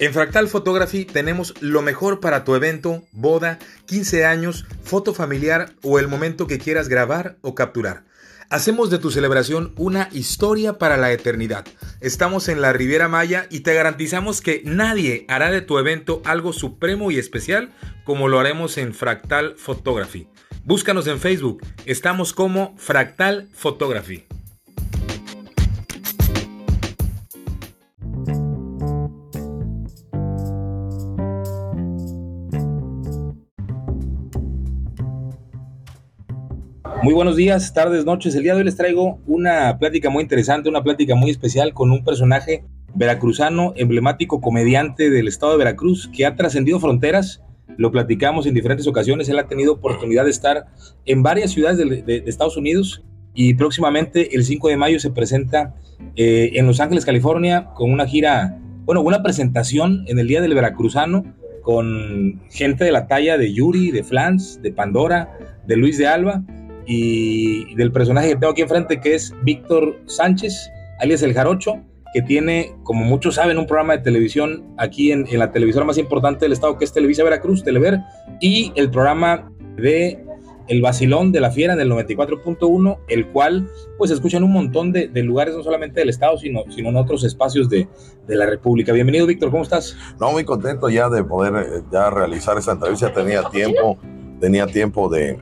En Fractal Photography tenemos lo mejor para tu evento, boda, 15 años, foto familiar o el momento que quieras grabar o capturar. Hacemos de tu celebración una historia para la eternidad. Estamos en la Riviera Maya y te garantizamos que nadie hará de tu evento algo supremo y especial como lo haremos en Fractal Photography. Búscanos en Facebook, estamos como Fractal Photography. Muy buenos días, tardes, noches. El día de hoy les traigo una plática muy interesante, una plática muy especial con un personaje veracruzano, emblemático comediante del estado de Veracruz, que ha trascendido fronteras. Lo platicamos en diferentes ocasiones. Él ha tenido oportunidad de estar en varias ciudades de, Estados Unidos y próximamente el 5 de mayo se presenta eh, en Los Ángeles, California, con una gira, bueno, una presentación en el Día del Veracruzano con gente de la talla de Yuri, de Flans, de Pandora, de Luis de Alba y del personaje que tengo aquí enfrente, que es Víctor Sánchez, alias El Jarocho, que tiene, como muchos saben, un programa de televisión aquí en, la televisora más importante del estado, que es Televisa Veracruz, Telever, y el programa de El Basilón de la Fiera en el 94.1, el cual pues escucha en un montón de, lugares, no solamente del estado, sino, sino en otros espacios de, de, la República. Bienvenido, Víctor, ¿cómo estás? No, muy contento ya de poder eh, ya realizar esta entrevista. Tenía tiempo, tenía tiempo de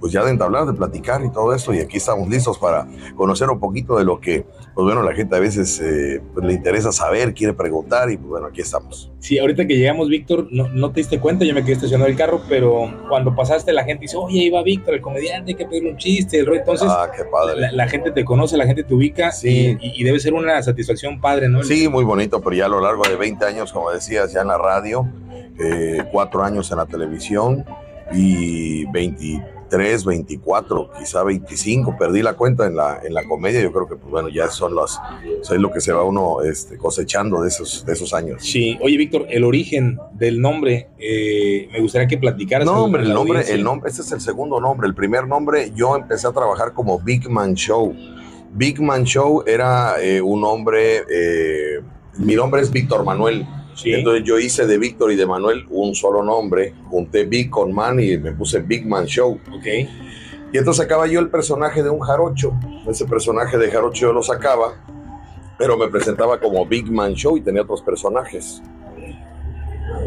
pues ya de entablar, de platicar y todo esto, y aquí estamos listos para conocer un poquito de lo que, pues bueno, la gente a veces eh, pues le interesa saber, quiere preguntar, y pues bueno, aquí estamos. Sí, ahorita que llegamos, Víctor, no, no te diste cuenta, yo me quedé estacionado el carro, pero cuando pasaste la gente dice, oye, iba Víctor, el comediante, hay que pedirle un chiste, el rey, entonces ah, qué padre. La, gente te conoce, la gente te ubica, sí. y, debe ser una satisfacción padre, ¿no? Sí, muy bonito, pero ya a lo largo de 20 años, como decías, ya en la radio, eh, cuatro años en la televisión, y 20 23, 24, quizá 25, perdí la cuenta en la, en la comedia, yo creo que pues bueno, ya son las, es lo que se va uno este, cosechando de esos, de esos años. Sí, oye Víctor, el origen del nombre, eh, me gustaría que platicaras. No, hombre, el nombre, el nombre, este es el segundo nombre, el primer nombre yo empecé a trabajar como Big Man Show. Big Man Show era eh, un nombre, eh, mi nombre es Víctor Manuel. Entonces yo hice de Víctor y de Manuel un solo nombre, junté Big con Man y me puse Big Man Show. Okay. Y entonces sacaba yo el personaje de un jarocho. Ese personaje de jarocho yo lo sacaba, pero me presentaba como Big Man Show y tenía otros personajes.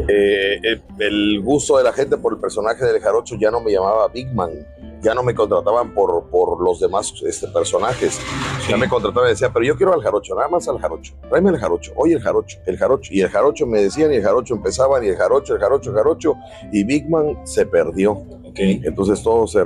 Eh, el, el, gusto de la gente por el personaje del jarocho ya no me llamaba Big Man, ya no me contrataban por, por los demás este, personajes. Ya me contrataban y decía, pero yo quiero al jarocho, nada más al jarocho. Tráeme el jarocho, oye el jarocho, el jarocho. Y el jarocho me decían y el jarocho empezaban y el jarocho, el jarocho, el jarocho. Y Big Man se perdió. Okay. Entonces todos, se,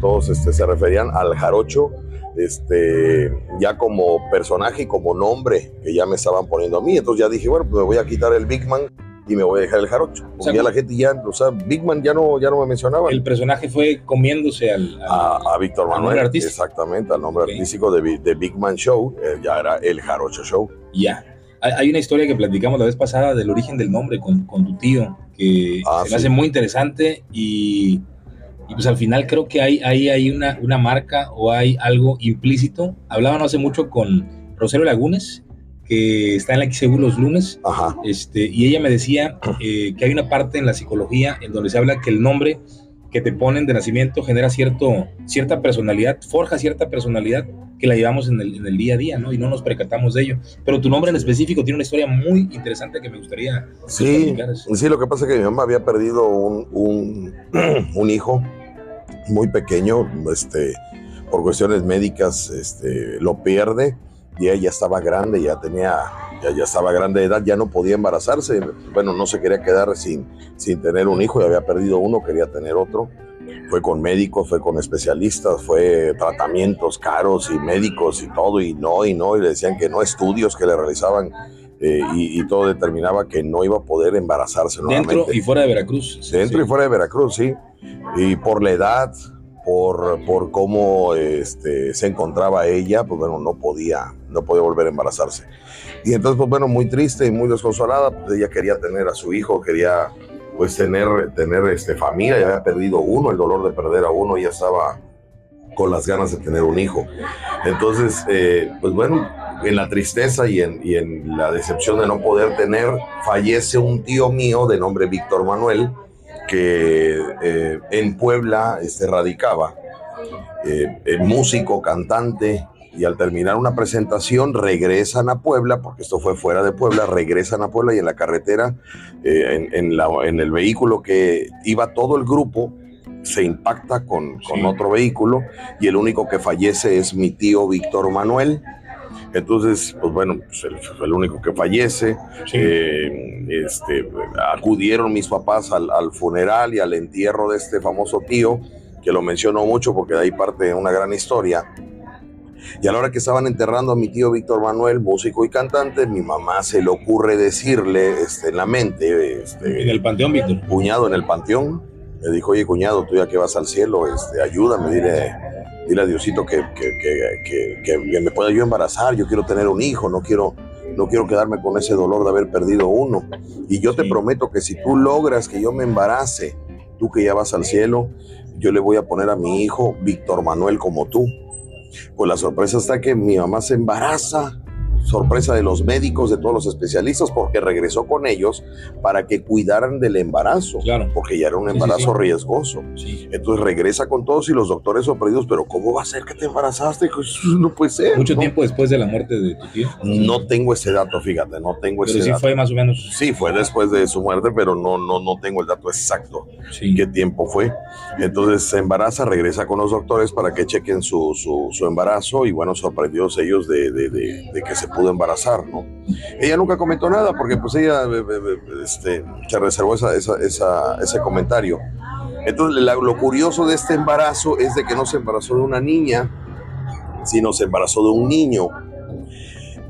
todos este, se referían al jarocho este, ya como personaje y como nombre que ya me estaban poniendo a mí. Entonces ya dije, bueno, pues me voy a quitar el Big Man y me voy a dejar el jarocho. Porque ya la gente ya, o sea, Big Man ya no, ya no me mencionaba. El personaje fue comiéndose al, a, Víctor Manuel. Exactamente, al nombre artístico de, de, Big Man Show, eh, ya era el Jarocho Show. Ya. Hay una historia que platicamos la vez pasada del origen del nombre con, con tu tío, que ah, se me hace muy interesante y, y, pues al final creo que hay, hay, hay una, una marca o hay algo implícito. Hablábamos hace mucho con Rosario Lagunes, que está en la XEU los lunes, Este, y ella me decía eh, que hay una parte en la psicología en donde se habla que el nombre que te ponen de nacimiento genera cierto, cierta personalidad, forja cierta personalidad que la llevamos en el, en el, día a día, ¿no? Y no nos percatamos de ello. Pero tu nombre en específico tiene una historia muy interesante que me gustaría sí, Sí, lo que pasa es que mi mamá había perdido un, un, un hijo muy pequeño, este, por cuestiones médicas, este, lo pierde y ella ya estaba grande, ya tenía, ya, ya estaba grande de edad, ya no podía embarazarse, bueno, no se quería quedar sin, sin tener un hijo, ya había perdido uno, quería tener otro. Fue con médicos, fue con especialistas, fue tratamientos caros y médicos y todo, y no, y no, y le decían que no, estudios que le realizaban eh, y, todo determinaba que no iba a poder embarazarse Dentro y fuera de Veracruz. Dentro y fuera de Veracruz, sí. Y por la edad, por, por cómo este, se encontraba ella, pues bueno, no podía, no podía volver a embarazarse. Y entonces, pues bueno, muy triste y muy desconsolada, pues ella quería tener a su hijo, quería pues tener, tener este, familia, ya había perdido uno, el dolor de perder a uno, ya estaba con las ganas de tener un hijo. Entonces, eh, pues bueno, en la tristeza y en, y en la decepción de no poder tener, fallece un tío mío de nombre Víctor Manuel, que eh, en Puebla este, radicaba, eh, músico, cantante, y al terminar una presentación regresan a Puebla, porque esto fue fuera de Puebla, regresan a Puebla y en la carretera, eh, en, la, en, el vehículo que iba todo el grupo, se impacta con, con otro vehículo y el único que fallece es mi tío Víctor Manuel. Entonces, pues bueno, pues el, el, único que fallece. Eh, este, acudieron mis papás al, al, funeral y al entierro de este famoso tío, que lo menciono mucho porque de ahí parte una gran historia. Y a la hora que estaban enterrando a mi tío Víctor Manuel, músico y cantante, mi mamá se le ocurre decirle este, en la mente. Este, en el panteón, Víctor. Cuñado en el panteón. Me dijo, oye, cuñado, tú ya que vas al cielo, este, ayúdame, dile, dile a Diosito que, que, que, que, me pueda yo embarazar. Yo quiero tener un hijo, no quiero, no quiero quedarme con ese dolor de haber perdido uno. Y yo te prometo que si tú logras que yo me embarace, tú que ya vas al cielo, yo le voy a poner a mi hijo Víctor Manuel como tú. Pues la sorpresa está que mi mamá se embaraza sorpresa de los médicos, de todos los especialistas, porque regresó con ellos para que cuidaran del embarazo, claro. porque ya era un embarazo sí, sí, sí. riesgoso. Entonces regresa con todos y los doctores sorprendidos, pero ¿cómo va a ser que te embarazaste? No puede ser. Mucho ¿no? tiempo después de la muerte de tu tío. No tengo ese dato, fíjate, no tengo pero ese sí dato. fue más o menos. Sí, fue después de su muerte, pero no, no, no tengo el dato exacto. ¿Qué tiempo fue? Entonces se embaraza, regresa con los doctores para que chequen su, su, su embarazo y bueno, sorprendidos ellos de, de, de, de, que se pudo embarazar, ¿no? Ella nunca comentó nada porque pues ella este, se reservó esa, esa, esa, ese comentario. Entonces la, lo curioso de este embarazo es de que no se embarazó de una niña, sino se embarazó de un niño.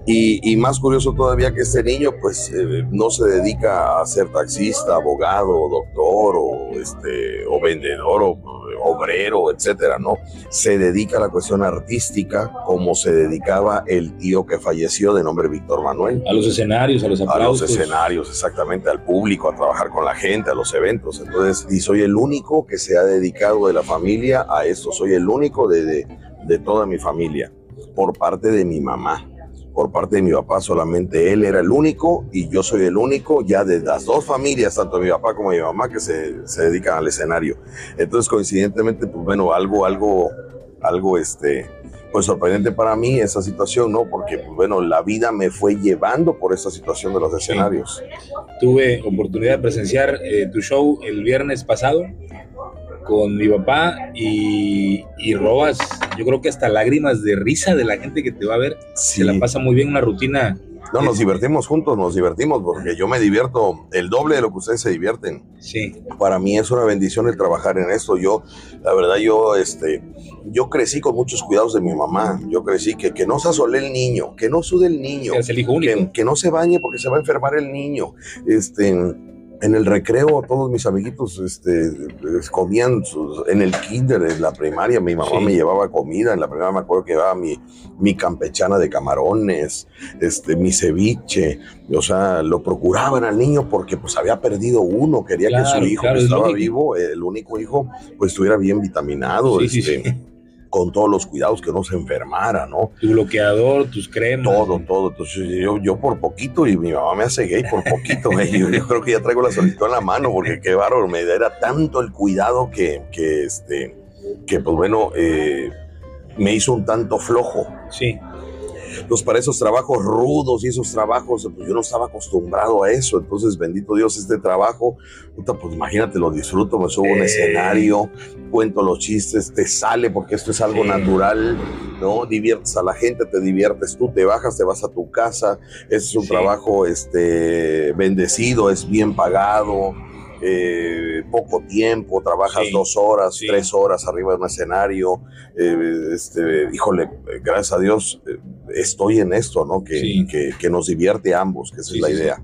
Y, y, más curioso todavía que este niño pues eh, no se dedica a ser taxista, abogado, doctor o, este, o vendedor o obrero, etcétera, ¿no? Se dedica a la cuestión artística como se dedicaba el tío que falleció de nombre Víctor Manuel. A los escenarios, a los aplausos. A los escenarios, exactamente, al público, a trabajar con la gente, a los eventos. Entonces, y soy el único que se ha dedicado de la familia a esto, soy el único de, de, de toda mi familia, por parte de mi mamá por parte de mi papá solamente él era el único y yo soy el único ya de las dos familias, tanto mi papá como mi mamá, que se, se dedican al escenario. Entonces, coincidentemente, pues bueno, algo, algo, algo, este, pues sorprendente para mí esa situación, ¿no? Porque, pues bueno, la vida me fue llevando por esa situación de los escenarios. Sí. Tuve oportunidad de presenciar eh, tu show el viernes pasado con mi papá y, y, robas, yo creo que hasta lágrimas de risa de la gente que te va a ver. Sí. Se la pasa muy bien, una rutina. No, nos divertimos juntos, nos divertimos, porque yo me divierto el doble de lo que ustedes se divierten. Sí. Para mí es una bendición el trabajar en esto. Yo, la verdad, yo, este, yo crecí con muchos cuidados de mi mamá. Yo crecí que, que no se asole el niño, que no sude el niño. Es el hijo único. Que, que no se bañe porque se va a enfermar el niño. Este en el recreo todos mis amiguitos este, comían sus, en el kinder, en la primaria, mi mamá sí. me llevaba comida, en la primaria me acuerdo que llevaba mi, mi campechana de camarones, este, mi ceviche, o sea, lo procuraban al niño porque pues había perdido uno, quería claro, que su hijo claro, que estaba vivo, el único hijo, pues estuviera bien vitaminado, sí, este, sí, con todos los cuidados, que no se enfermara, ¿no? Tu bloqueador, tus cremas. Todo, todo. Entonces yo, yo por poquito, y mi mamá me hace gay por poquito, yo, yo, creo que ya traigo la solicitud en la mano, porque qué bárbaro, me era tanto el cuidado que, que este, que pues bueno, eh, me hizo un tanto flojo. Sí. Pues para esos trabajos rudos y esos trabajos, pues yo no estaba acostumbrado a eso. Entonces, bendito Dios, este trabajo, puta, pues imagínate, lo disfruto, me subo a un Eh. escenario, cuento los chistes, te sale porque esto es algo natural, ¿no? Diviertes a la gente, te diviertes tú, te bajas, te vas a tu casa. Este es un Sí. trabajo este, bendecido, es bien pagado. Eh, poco tiempo, trabajas Sí. dos horas, Sí. tres horas arriba de un escenario, eh, este, híjole, gracias a Dios eh, estoy en esto, ¿no? Que, Sí. que, que nos divierte a ambos, que esa es la idea.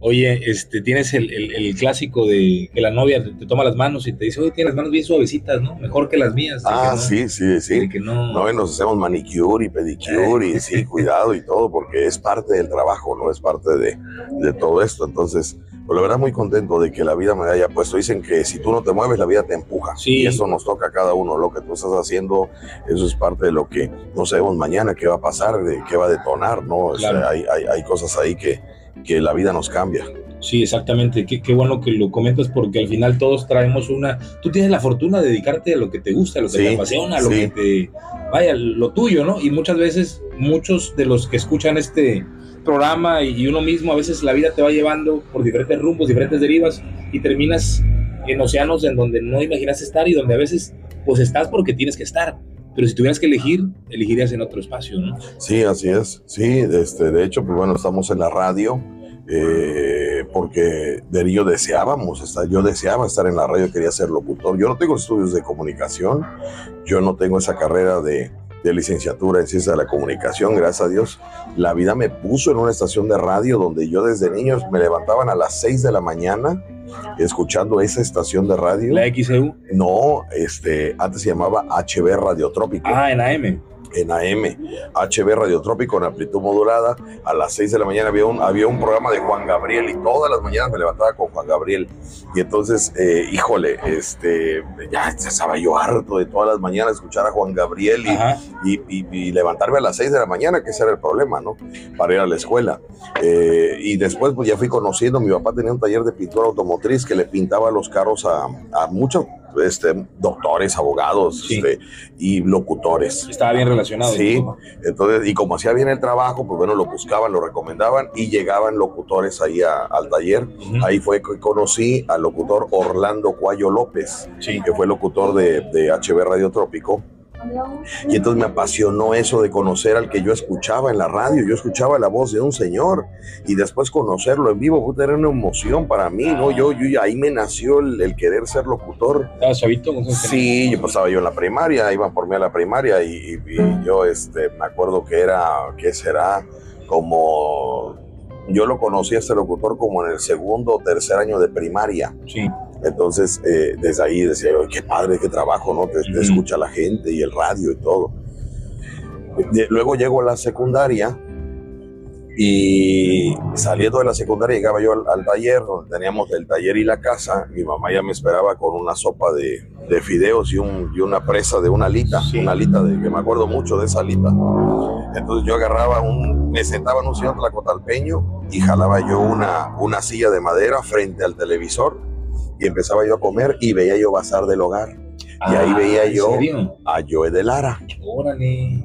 Oye, este, tienes el, el, el clásico de que la novia te, toma las manos y te dice, oye, tienes las manos bien suavecitas, ¿no? Mejor que las mías. Ah, no- sí, sí, sí. que no, No, y nos hacemos manicure y pedicure y sí, cuidado y todo, porque es parte del trabajo, ¿no? Es parte de, de todo esto. Entonces, Pues la verdad muy contento de que la vida me haya puesto. Dicen que si tú no te mueves, la vida te empuja. Sí. Y eso nos toca a cada uno. Lo que tú estás haciendo, eso es parte de lo que no sabemos mañana qué va a pasar, de qué va a detonar, ¿no? O sea, Claro. hay, hay, hay cosas ahí que, que la vida nos cambia. Sí, exactamente. Qué, qué bueno que lo comentas porque al final todos traemos una... Tú tienes la fortuna de dedicarte a lo que te gusta, a lo que Sí, te apasiona, a lo sí. que te... Vaya, lo tuyo, ¿no? Y muchas veces, muchos de los que escuchan este programa y, uno mismo, a veces la vida te va llevando por diferentes rumbos, diferentes derivas y terminas en océanos en donde no imaginas estar y donde a veces pues estás porque tienes que estar. Pero si tuvieras que elegir, elegirías en otro espacio, ¿no? Sí, así es. Sí, este, de hecho, pues bueno, estamos en la radio eh, porque de niño deseábamos estar, yo deseaba estar en la radio, quería ser locutor. Yo no tengo estudios de comunicación, yo no tengo esa carrera de, de licenciatura en ciencia de la comunicación, gracias a Dios. La vida me puso en una estación de radio donde yo desde niños me levantaban a las 6 de la mañana escuchando esa estación de radio. La XEU. No, este, antes se llamaba HB Radiotrópico Ah, en AM. En AM, HB Radiotrópico en amplitud modulada. A las 6 de la mañana había un, había un programa de Juan Gabriel y todas las mañanas me levantaba con Juan Gabriel. Y entonces, eh, híjole, este, ya estaba yo harto de todas las mañanas escuchar a Juan Gabriel y, Ajá. y, y- y levantarme a las 6 de la mañana, que ese era el problema, ¿no? Para ir a la escuela. Eh, y después, pues ya fui conociendo, mi papá tenía un taller de pintura automotriz que le pintaba los carros a, a muchos este, doctores, abogados Sí. este, y locutores. Estaba bien relacionado. Sí, entonces, y como hacía bien el trabajo, pues bueno, lo buscaban, lo recomendaban y llegaban locutores ahí a- al taller. Ahí fue que conocí al locutor Orlando Cuayo López, Sí. que fue locutor de, de HB Radiotrópico. Y entonces me apasionó eso de conocer al que yo escuchaba en la radio. Yo escuchaba la voz de un señor y después conocerlo en vivo, puta, era una emoción para mí, ¿no? Yo, yo ahí me nació el, el querer ser locutor. ¿Estabas chavito? Sí, yo pasaba yo en la primaria, iban por mí a la primaria y, y- y yo este, me acuerdo que era, ¿qué será? Como, yo lo conocí a este locutor como en el segundo o tercer año de primaria. Sí. Entonces, eh, desde ahí decía yo, qué padre, qué trabajo, ¿no? Te, te escucha la gente y el radio y todo. De- luego llego a la secundaria y saliendo de la secundaria llegaba yo al, al taller, donde teníamos el taller y la casa. Mi mamá ya me esperaba con una sopa de, de fideos y, un, y una presa de una alita, Sí. una alita de que me acuerdo mucho de esa alita. Entonces yo agarraba un, me sentaba en un sillón tlacotalpeño y jalaba yo una, una silla de madera frente al televisor y empezaba yo a comer y veía yo Bazar del Hogar. Y ahí veía Ah, ¿en yo-? A Joe de Lara, Órale.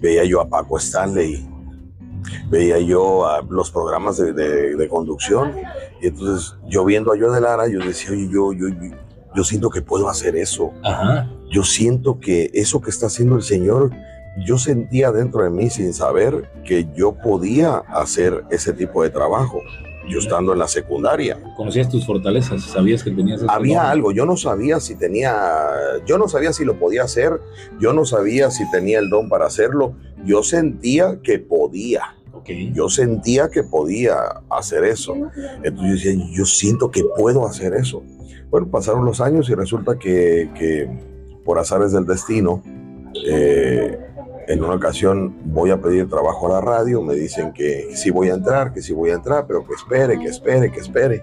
veía yo a Paco Stanley, veía yo a los programas de, de- de conducción. Y entonces yo viendo a Joe de Lara, yo decía, oye, yo, yo, yo, yo siento que puedo hacer eso. Ajá. Yo siento que eso que está haciendo el Señor, yo sentía dentro de mí sin saber que yo podía hacer ese tipo de trabajo. Yo estando en la secundaria. Conocías tus fortalezas, sabías que tenías Había algo, yo no sabía si tenía, yo no sabía si lo podía hacer, yo no sabía si tenía el don para hacerlo, yo sentía que podía, yo sentía que podía hacer eso. Entonces yo decía, yo siento que puedo hacer eso. Bueno, pasaron los años y resulta que, que por azares del destino, eh, en una ocasión voy a pedir trabajo a la radio, me dicen que sí voy a entrar, que sí voy a entrar, pero que espere, que espere, que espere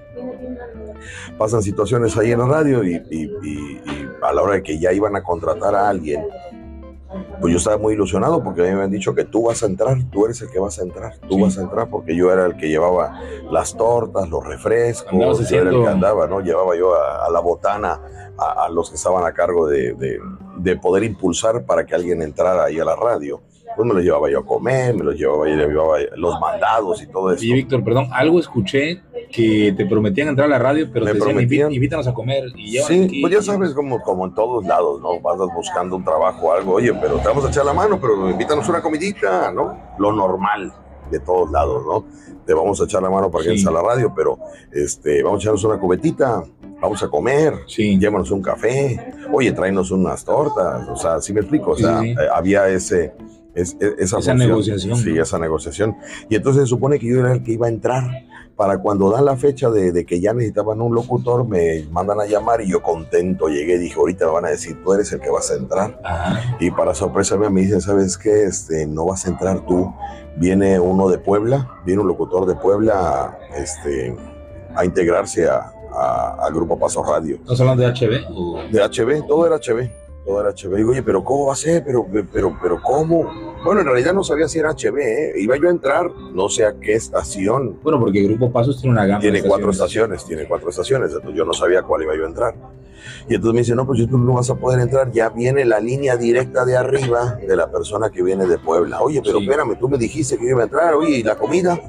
pasan situaciones ahí en la radio y, y- y- y a la hora de que ya iban a contratar a alguien, pues yo estaba muy ilusionado porque a mí me habían dicho que tú vas a entrar, tú eres el que vas a entrar, tú Sí. vas a entrar porque yo era el que llevaba las tortas, los refrescos, yo era el que andaba, ¿no? Llevaba yo a, a la botana a, a los que estaban a cargo de, de- de poder impulsar para que alguien entrara ahí a la radio. Pues me los llevaba yo a comer, me los llevaba, yo llevaba los mandados y todo eso. Oye, Víctor, perdón, algo escuché que te prometían entrar a la radio, pero Me te decían, prometían. "Inví- invítanos a comer. Y Sí, aquí". pues ya sabes, como, como en todos lados, ¿no? Vas buscando un trabajo o algo, oye, pero te vamos a echar la mano, pero invítanos una comidita, ¿no? Lo normal de todos lados, ¿no? Te vamos a echar la mano para que Sí. entres a la radio, pero este, vamos a echarnos una cubetita, vamos a comer, Sí. llévanos un café, oye, tráenos unas tortas, o sea, ¿sí me explico? O sea, Sí, sí. eh, había ese... es- e- esa, Esa negociación, Sí, esa negociación. Y entonces se supone que yo era el que iba a entrar para cuando dan la fecha de, de que ya necesitaban un locutor, me mandan a llamar y yo contento llegué, dije, ahorita me van a decir, tú eres el que vas a entrar. Ajá. Y para sorpresa mía me dicen, ¿sabes qué? Este, no vas a entrar tú. Viene uno de Puebla, viene un locutor de Puebla, este, a integrarse a, Grupo Paso Radio. ¿Estás hablando de HB? De HB, todo era HB. Todo era HB. Digo, oye, pero ¿cómo va a ser? Pero, pero, pero, ¿cómo? Bueno, en realidad no sabía si era HB, ¿eh? Iba yo a entrar, no sé a qué estación. Bueno, porque Grupo Pasos tiene una gama. Tiene cuatro estaciones, tiene cuatro estaciones, entonces yo no sabía cuál iba yo a entrar. Y entonces me dice, no, pues tú no vas a poder entrar, ya viene la línea directa de arriba de la persona que viene de Puebla. Oye, pero espérame, tú me dijiste que iba a entrar, oye, ¿y la comida?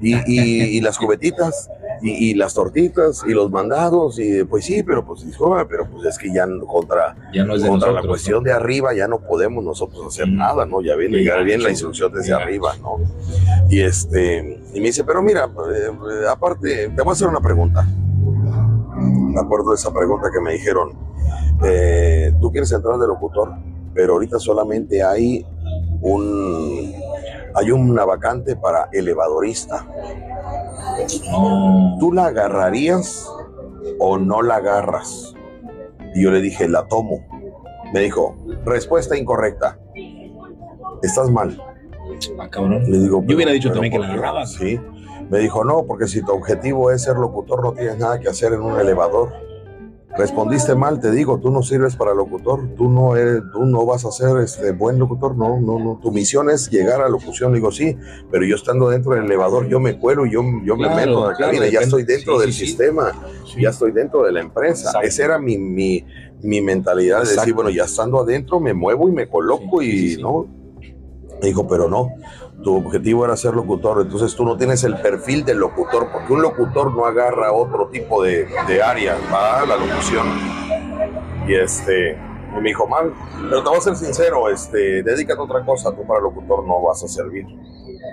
¿Y, y, las cubetitas? Y, las tortitas y los mandados y pues sí, pero pues pero pues es que ya contra, ya no es contra la cuestión de arriba ya no podemos nosotros hacer mm. nada, ¿no? Ya viene bien la instrucción desde arriba, ¿no? Y este, y me dice, pero mira, eh, aparte, te voy a hacer una pregunta. Me acuerdo de esa pregunta que me dijeron, eh, tú quieres entrar de locutor, pero ahorita solamente hay un hay una vacante para elevadorista. ¿Tú la agarrarías o no la agarras? Y yo le dije, la tomo. Me dijo, respuesta incorrecta. Estás mal. Ah, Le digo, yo hubiera dicho también que la agarrabas. Sí. Me dijo, no, porque si tu objetivo es ser locutor, no tienes nada que hacer en un elevador. Respondiste mal, te digo, tú no sirves para locutor, tú no eres, tú no vas a ser este buen locutor, no, no, no. Tu misión es llegar a locución, digo sí, pero yo estando dentro del elevador, yo me cuelo, yo, yo me meto a la cabina, ya estoy dentro del sistema, ya estoy dentro de la empresa. Esa era mi, mi, mi mentalidad de decir, bueno, ya estando adentro me muevo y me coloco y no. Me dijo, pero no, tu objetivo era ser locutor, entonces tú no tienes el perfil del locutor, porque un locutor no agarra otro tipo de, de área, va a la locución. Y este, me dijo, mal, pero te voy a ser sincero, este, dedícate a otra cosa, tú para locutor no vas a servir.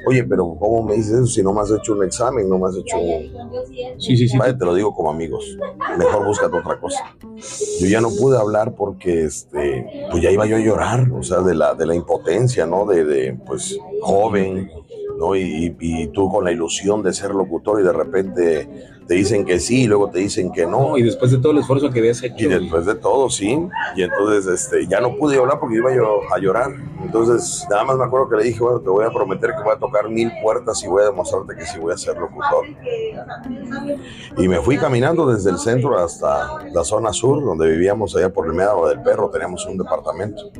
Oye, pero ¿cómo me dices eso si no me has hecho un examen, no me has hecho un... Sí, sí, sí. Vale, te lo digo como amigos, mejor búscate otra cosa. Yo ya no pude hablar porque, este, pues ya iba yo a llorar, o sea, de la, de la impotencia, ¿no? De, de pues, joven, ¿no? Y, y, tú con la ilusión de ser locutor y de repente te dicen que sí y luego te dicen que no. y después de todo el esfuerzo que habías hecho. Y después de todo, sí. Y entonces este, ya no pude hablar porque iba yo a llorar. Entonces nada más me acuerdo que le dije, bueno, te voy a prometer que voy a tocar mil puertas y voy a demostrarte que sí voy a ser locutor. Y me fui caminando desde el centro hasta la zona sur, donde vivíamos allá por el Médano del Perro, teníamos un departamento.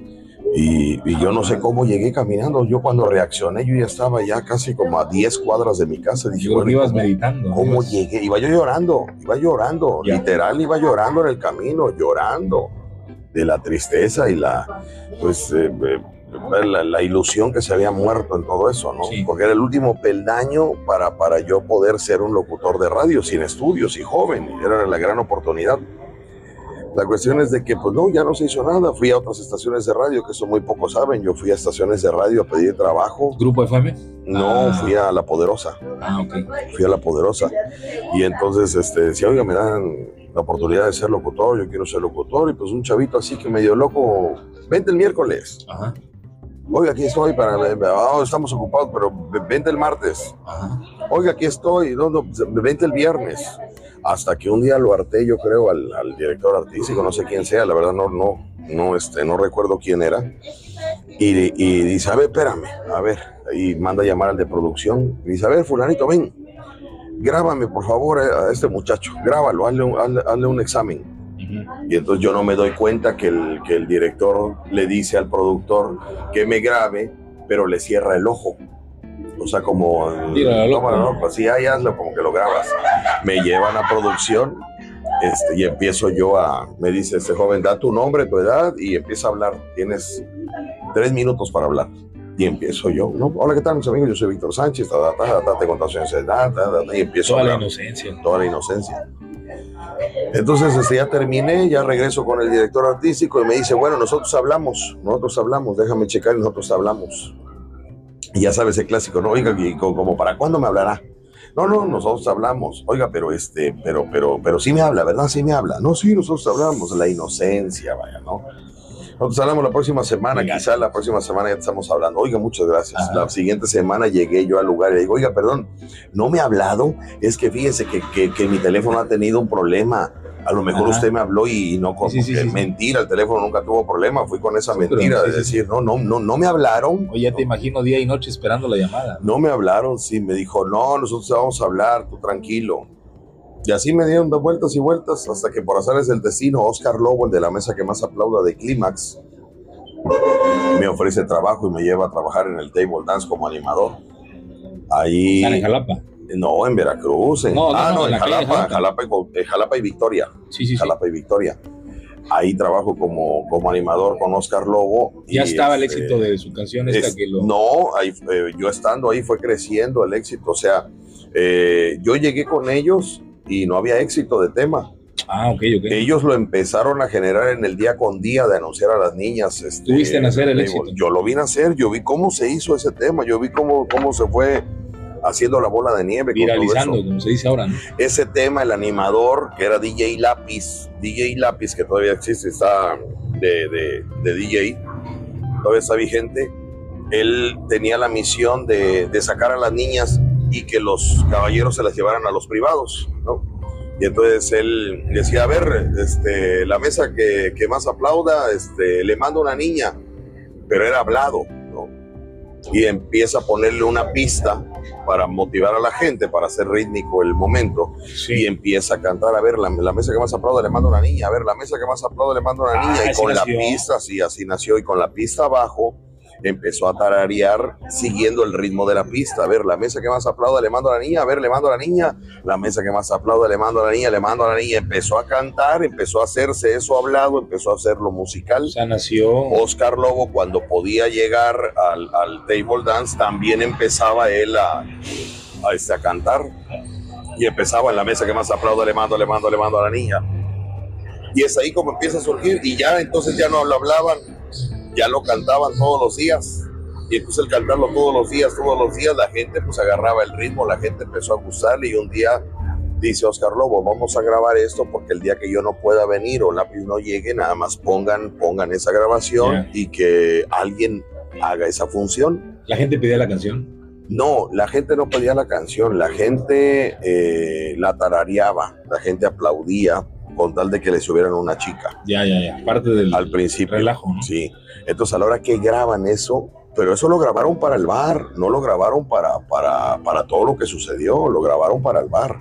Y, yo no sé cómo llegué caminando. Yo cuando reaccioné, yo ya estaba ya casi como a 10 cuadras de mi casa. Dije, bueno, ibas meditando. ¿Cómo llegué? Iba yo llorando, iba llorando, literal iba llorando en el camino, llorando de la tristeza y la, pues, eh, eh, la, ilusión que se había muerto en todo eso, ¿no? Porque era el último peldaño para, para yo poder ser un locutor de radio sin estudios y joven. Era la gran oportunidad. La cuestión es de que, pues no, ya no se hizo nada. Fui a otras estaciones de radio, que eso muy pocos saben. Yo fui a estaciones de radio a pedir trabajo. ¿Grupo FM? No, ah. fui a La Poderosa. Ah, ok. Fui a La Poderosa. Y entonces, este, decía, oiga, me dan la oportunidad de ser locutor, yo quiero ser locutor. Y pues un chavito así que medio loco, vente el miércoles. Ajá. Oiga, aquí estoy para. Oh, estamos ocupados, pero vente el martes. Ajá. Oiga, aquí estoy. No, no, vente el viernes hasta que un día lo harté, yo creo, al, director artístico, no sé quién sea, la verdad no, no, no, este, no recuerdo quién era, y, y dice, a ver, espérame, a ver, y manda a llamar al de producción, y dice, a ver, fulanito, ven, grábame por favor a este muchacho, grábalo, hazle un, hazle, un examen. Y entonces yo no me doy cuenta que el, que el director le dice al productor que me grabe, pero le cierra el ojo o sea, como, no, pues sí, ahí hazlo, como que lo grabas. Me llevan a producción este, y empiezo yo a, me dice este joven, da tu nombre, tu edad y empieza a hablar. Tienes tres minutos para hablar. Y empiezo yo, ¿no? Hola, ¿qué tal, mis amigos? Yo soy Víctor Sánchez, ta, ta, ta, te contaciones de edad, y empiezo Toda la inocencia. Toda la inocencia. Entonces, este, ya terminé, ya regreso con el director artístico y me dice, bueno, nosotros hablamos, nosotros hablamos, déjame checar y nosotros hablamos. Y ya sabes el clásico, ¿no? Oiga, como para cuándo me hablará. No, no, nosotros hablamos. Oiga, pero este, pero, pero, pero sí me habla, ¿verdad? Sí me habla. No, sí, nosotros hablamos. La inocencia, vaya, ¿no? Nosotros hablamos la próxima semana, quizá la próxima semana ya estamos hablando. Oiga, muchas gracias. La siguiente semana llegué yo al lugar y digo, oiga, perdón, no me ha hablado. Es que fíjese que, que, que mi teléfono ha tenido un problema a lo mejor usted me habló y no con mentira, el teléfono nunca tuvo problema, fui con esa mentira de decir, no, no, no, no me hablaron. Oye, ya te imagino día y noche esperando la llamada. No me hablaron, sí, me dijo, no, nosotros vamos a hablar, tú tranquilo. Y así me dieron dos vueltas y vueltas hasta que por azares del destino, Oscar Lobo, el de la mesa que más aplauda de Clímax, me ofrece trabajo y me lleva a trabajar en el table dance como animador. Ahí. ¿Están en Jalapa? No, en Veracruz. En, No, no, ah, no, no, en Jalapa, Jalapa. Jalapa, y, eh, Jalapa y Victoria. Sí, sí, sí. Jalapa y Victoria. Ahí trabajo como, como animador con Oscar Lobo. Ya y, estaba el este, éxito de su canción esta es- que lo... No, ahí, eh, yo estando ahí fue creciendo el éxito. O sea, eh, yo llegué con ellos y no había éxito de tema. Ah, ok, ok. Ellos lo empezaron a generar en el día con día de anunciar a las niñas. Este, Tú viste nacer el éxito. Yo lo vi nacer, yo vi cómo se hizo ese tema, yo vi cómo, cómo se fue haciendo la bola de nieve. Viralizando, como se dice ahora, ¿no? Ese tema, el animador, que era DJ Lápiz, DJ Lápiz, que todavía existe, está de, de- de DJ, todavía está vigente. Él tenía la misión de, de sacar a las niñas y que los caballeros se las llevaran a los privados, ¿no? Y entonces él decía, a ver, este, la mesa que, que más aplauda, este, le mando una niña, pero era hablado, ¿no? Y empieza a ponerle una pista para motivar a la gente, para hacer rítmico el momento, y Sí. empieza a cantar, a ver, la, la mesa que más aplauda le mando una niña, a ver, la mesa que más aplauda le mando una Ah, niña, y con nació. la pista, sí, así nació, y con la pista abajo, empezó a tararear siguiendo el ritmo de la pista. A ver, la mesa que más aplauda le mando a la niña, a ver, le mando a la niña, la mesa que más aplauda le mando a la niña, le mando a la niña. Empezó a cantar, empezó a hacerse eso hablado, empezó a hacerlo musical. Sea, nació... Oscar Lobo, cuando podía llegar al, al table dance, también empezaba él a, a, este, a cantar. Y empezaba en la mesa que más aplauda, le mando, le mando, le mando a la niña. Y es ahí como empieza a surgir. Y ya entonces ya no lo hablaban, ya lo cantaban todos los días. Y entonces el cantarlo todos los días, todos los días, la gente pues agarraba el ritmo, la gente empezó a gustarle. Y un día dice Oscar Lobo, vamos a grabar esto porque el día que yo no pueda venir o lápiz no llegue, nada más pongan, pongan esa grabación y que alguien haga esa función. La gente pedía la canción. No, la gente no pedía la canción, la gente eh, la tarareaba, la gente aplaudía con tal de que le subieran una chica Ya, ya, ya. Parte del al principio. relajo, ¿no? Sí, entonces a la hora que graban eso, pero eso lo grabaron para el bar, no lo grabaron para, para, para todo lo que sucedió, lo grabaron para el bar.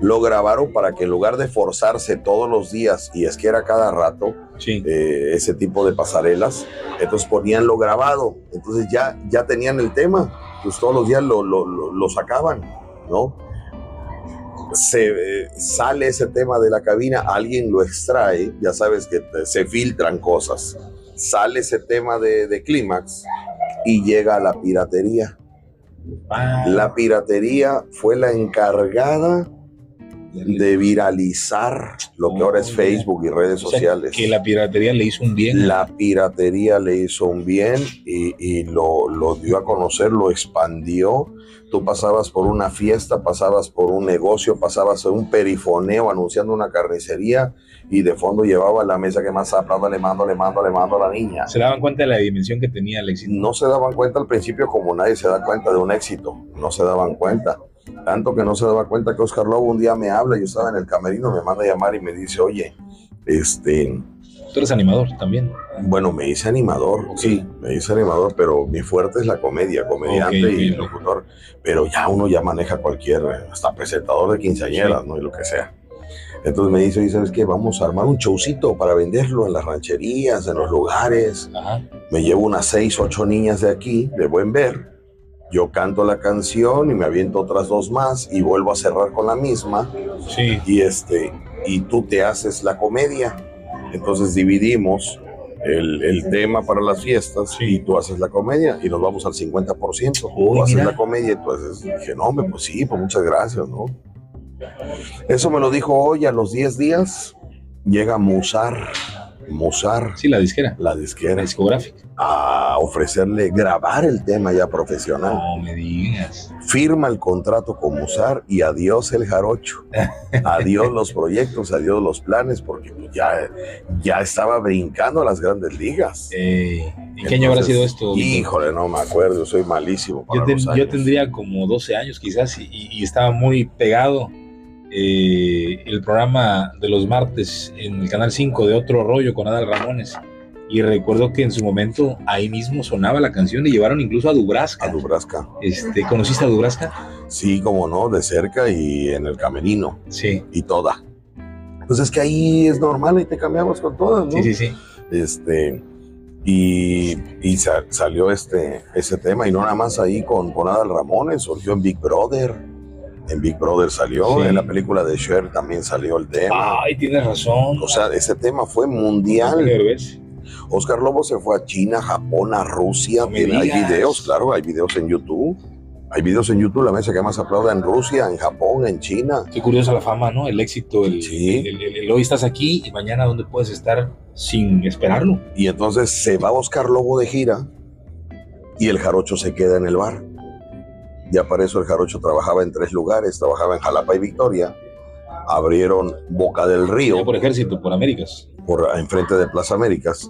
Lo grabaron para que en lugar de forzarse todos los días, y es que era cada rato, Sí. eh, ese tipo de pasarelas, entonces ponían lo grabado, entonces ya, ya tenían el tema, pues todos los días lo, lo, lo- lo sacaban, ¿no? Se eh, sale ese tema de la cabina, alguien lo extrae, ya sabes que te- se filtran cosas, sale ese tema de, de Clímax y llega a la piratería. Ah, La piratería fue la encargada de viralizar lo que ahora es Facebook y redes o sea, sociales. que la piratería le hizo un bien. La piratería le hizo un bien y, y lo, lo dio a conocer, lo expandió. Tú pasabas por una fiesta, pasabas por un negocio, pasabas en un perifoneo anunciando una carnicería y de fondo llevaba la mesa que más aplauda, le mando, le mando, le mando a la niña. Se daban cuenta de la dimensión que tenía el éxito. No se daban cuenta al principio como nadie se da cuenta de un éxito, no se daban cuenta. Tanto que no se daba cuenta que Oscar Lobo un día me habla, yo estaba en el camerino, me manda a llamar y me dice, oye, este, Tú eres animador también. Bueno, me hice animador, sí, me hice animador, pero mi fuerte es la comedia, comediante y locutor. Pero ya uno ya maneja cualquier, hasta presentador de quinceañeras, Sí. ¿no? Y lo que sea. Entonces me dice, ¿sabes qué? Vamos a armar un showcito para venderlo en las rancherías, en los lugares. Ajá. Me llevo unas seis, ocho niñas de aquí, de buen ver. Yo canto la canción y me aviento otras dos más y vuelvo a cerrar con la misma Sí. y este y tú te haces la comedia entonces dividimos el, el tema para las fiestas Sí. y tú haces la comedia y nos vamos al 50% Uy, tú haces mira. la comedia entonces dije no hombre pues sí pues muchas gracias no eso me lo dijo hoy a los 10 días llega Musar Musar Sí, la disquera. la La disquera discográfica. A ofrecerle grabar el tema ya profesional No me digas. firma el contrato con Musar y adiós el jarocho. Adiós los proyectos, adiós los planes, porque pues ya, ya estaba brincando a las grandes ligas. Eh, ¿En qué año habrá sido esto? Híjole, no me acuerdo, soy malísimo para Yo, ten- los yo tendría como 12 años quizás y, y- y estaba muy pegado eh, el programa de los martes en el Canal 5 de Otro Rollo con Adal Ramones. Y recuerdo que en su momento ahí mismo sonaba la canción y llevaron incluso a Dubrasca. A Dubrasca. Este, ¿Conociste a Dubrasca? Sí, como no, de cerca y en el camerino. Sí. Y toda. Pues es que ahí es normal y te cambiamos con todas, ¿no? Sí, sí, sí. Este, y, y sa- salió este, ese tema, y no nada más ahí con, con Adal Ramones, surgió en Big Brother. En Big Brother salió, Sí. en la película de Cher también salió el tema. Ay, tienes razón. O sea, ese tema fue mundial. ¿Ves? Oscar Lobo se fue a China, Japón, a Rusia. No me Tiene- hay videos, claro, hay videos en YouTube. Hay videos en YouTube, la mesa que más aplauda en Rusia, en Japón, en China. Qué curiosa la fama, ¿no? El éxito, el, Sí. el, el- el hoy estás aquí y mañana dónde puedes estar sin esperarlo. Y entonces se va Oscar Lobo de gira y el jarocho se queda en el bar. Ya para eso el jarocho trabajaba en tres lugares, trabajaba en Jalapa y Victoria. Abrieron Boca del Río Ya por ejército, por Américas. por enfrente de Plaza Américas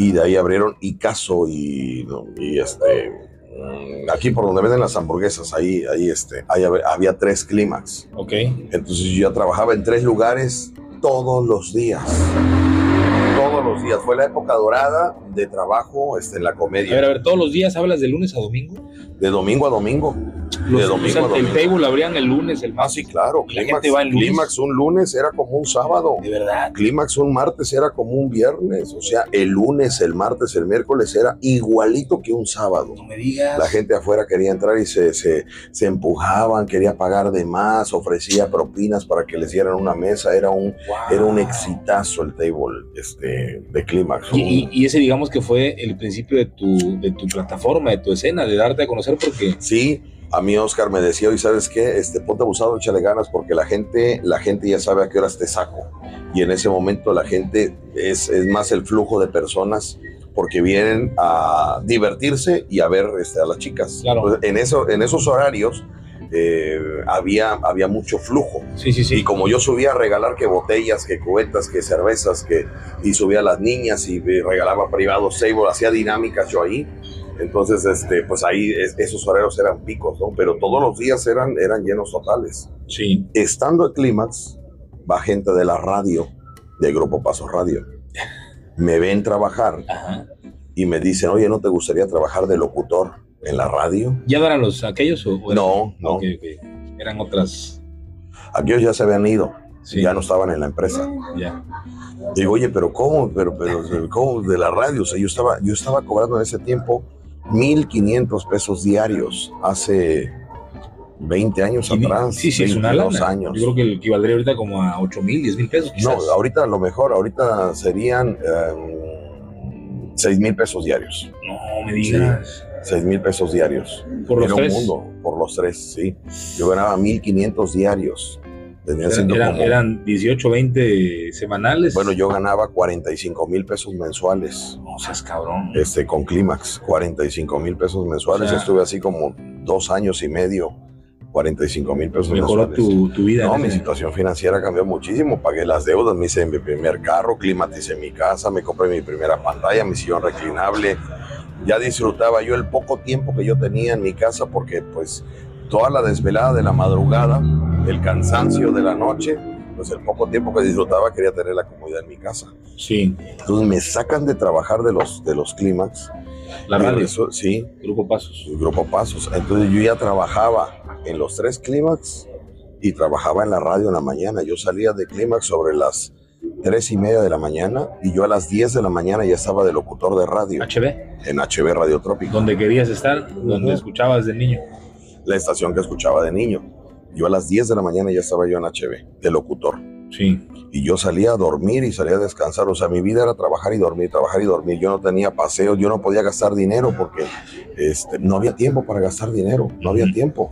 y de ahí abrieron Icaso y, y este mm, aquí por donde venden las hamburguesas ahí ahí este ahí había tres clímax. Ok. entonces yo ya trabajaba en tres lugares todos los días. Todos los días. Fue la época dorada de trabajo este, en la A ver, a comedia ver, todos los días hablas de lunes a domingo. de domingo a domingo Los, De domingo o sea, a domingo. El table abrían el lunes, el ah martes. sí claro la clímax, gente va el lunes. clímax un lunes era como un sábado De verdad. Clímax un martes era como un viernes, o sea, el lunes, el martes, el miércoles era igualito que un sábado. No me digas. La gente afuera quería entrar y se, se, se empujaban, quería pagar de más, ofrecía propinas para que les dieran una mesa, era un, Wow. era un exitazo el table este, de Clímax. Y, y- y ese digamos que fue el principio de tu, de tu plataforma, de tu escena, de darte a conocer porque Sí, a mí Oscar me decía, hoy sabes qué, este, ponte abusado, échale ganas, porque la gente, la gente ya sabe a qué horas te saco. Y en ese momento la gente es, es más el flujo de personas porque vienen a divertirse y a ver este, a las chicas. Claro. Entonces, en, eso, en esos horarios eh, había, había mucho flujo. sí, sí, Y como yo subía a regalar que botellas, que cubetas, que cervezas, que, y subía a las niñas y eh, regalaba privados table, hacía dinámicas yo ahí. Entonces, este, pues ahí es- esos horarios eran picos, ¿no? Pero todos los días eran, eran llenos totales. Sí. Estando en Clímax, va gente de la radio, de Grupo Paso Radio. Me ven trabajar Ajá. y me dicen, oye, ¿no te gustaría trabajar de locutor en la radio? ¿Ya no eran los aquellos o, No, no. Eran otras. Aquellos ya se habían ido, Sí. ya no estaban en la empresa. Digo, oye, pero ¿cómo? Pero, pero, ¿cómo? De la radio. O sea, yo estaba, yo estaba cobrando en ese tiempo 1.500 pesos diarios hace 20 años Y- atrás. sí, sí, es una 22 lana. años. Yo creo que equivaldría ahorita como a 8 mil, 10 mil pesos. no, Quizás. ahorita a lo mejor, ahorita serían 6 mil pesos diarios. No me digas. 6 mil pesos diarios. Por los Era tres. un mundo, por los tres, sí. Yo ganaba 1.500 diarios. Eran, siendo eran, como- eran 18, 20 semanales. Bueno, yo ganaba 45 mil pesos mensuales. No seas cabrón. este, con Clímax, 45 mil pesos mensuales. O sea, Estuve así como dos años y medio, 45 mil pesos Mejoró mensuales. tu, tu vida. No, mi situación financiera cambió muchísimo. Pagué las deudas, me hice mi primer carro, climaticé mi casa, me compré mi primera pantalla, mi sillón reclinable. Ya disfrutaba yo el poco tiempo que yo tenía en mi casa porque pues toda la desvelada de la madrugada, el cansancio de la noche, pues el poco tiempo que disfrutaba quería tener la comodidad en mi casa. Sí, Entonces me sacan de trabajar de los, de los clímax. la radio, resu- Sí, Grupo Pasos. el Grupo Pasos. Entonces yo ya trabajaba en los tres clímax y trabajaba en la radio en la mañana. Yo salía de clímax sobre las tres y media de la mañana y yo a las 10 de la mañana ya estaba de locutor de radio HB, en HB Radio Trópico, donde querías estar, donde escuchabas de niño. la estación que escuchaba de niño. Yo a las 10 de la mañana ya estaba yo en HB de locutor. Sí, y yo salía a dormir y salía a descansar. O sea, mi vida era trabajar y dormir, trabajar y dormir. Yo no tenía paseos, yo no podía gastar dinero porque este, no había tiempo para gastar dinero, no había tiempo.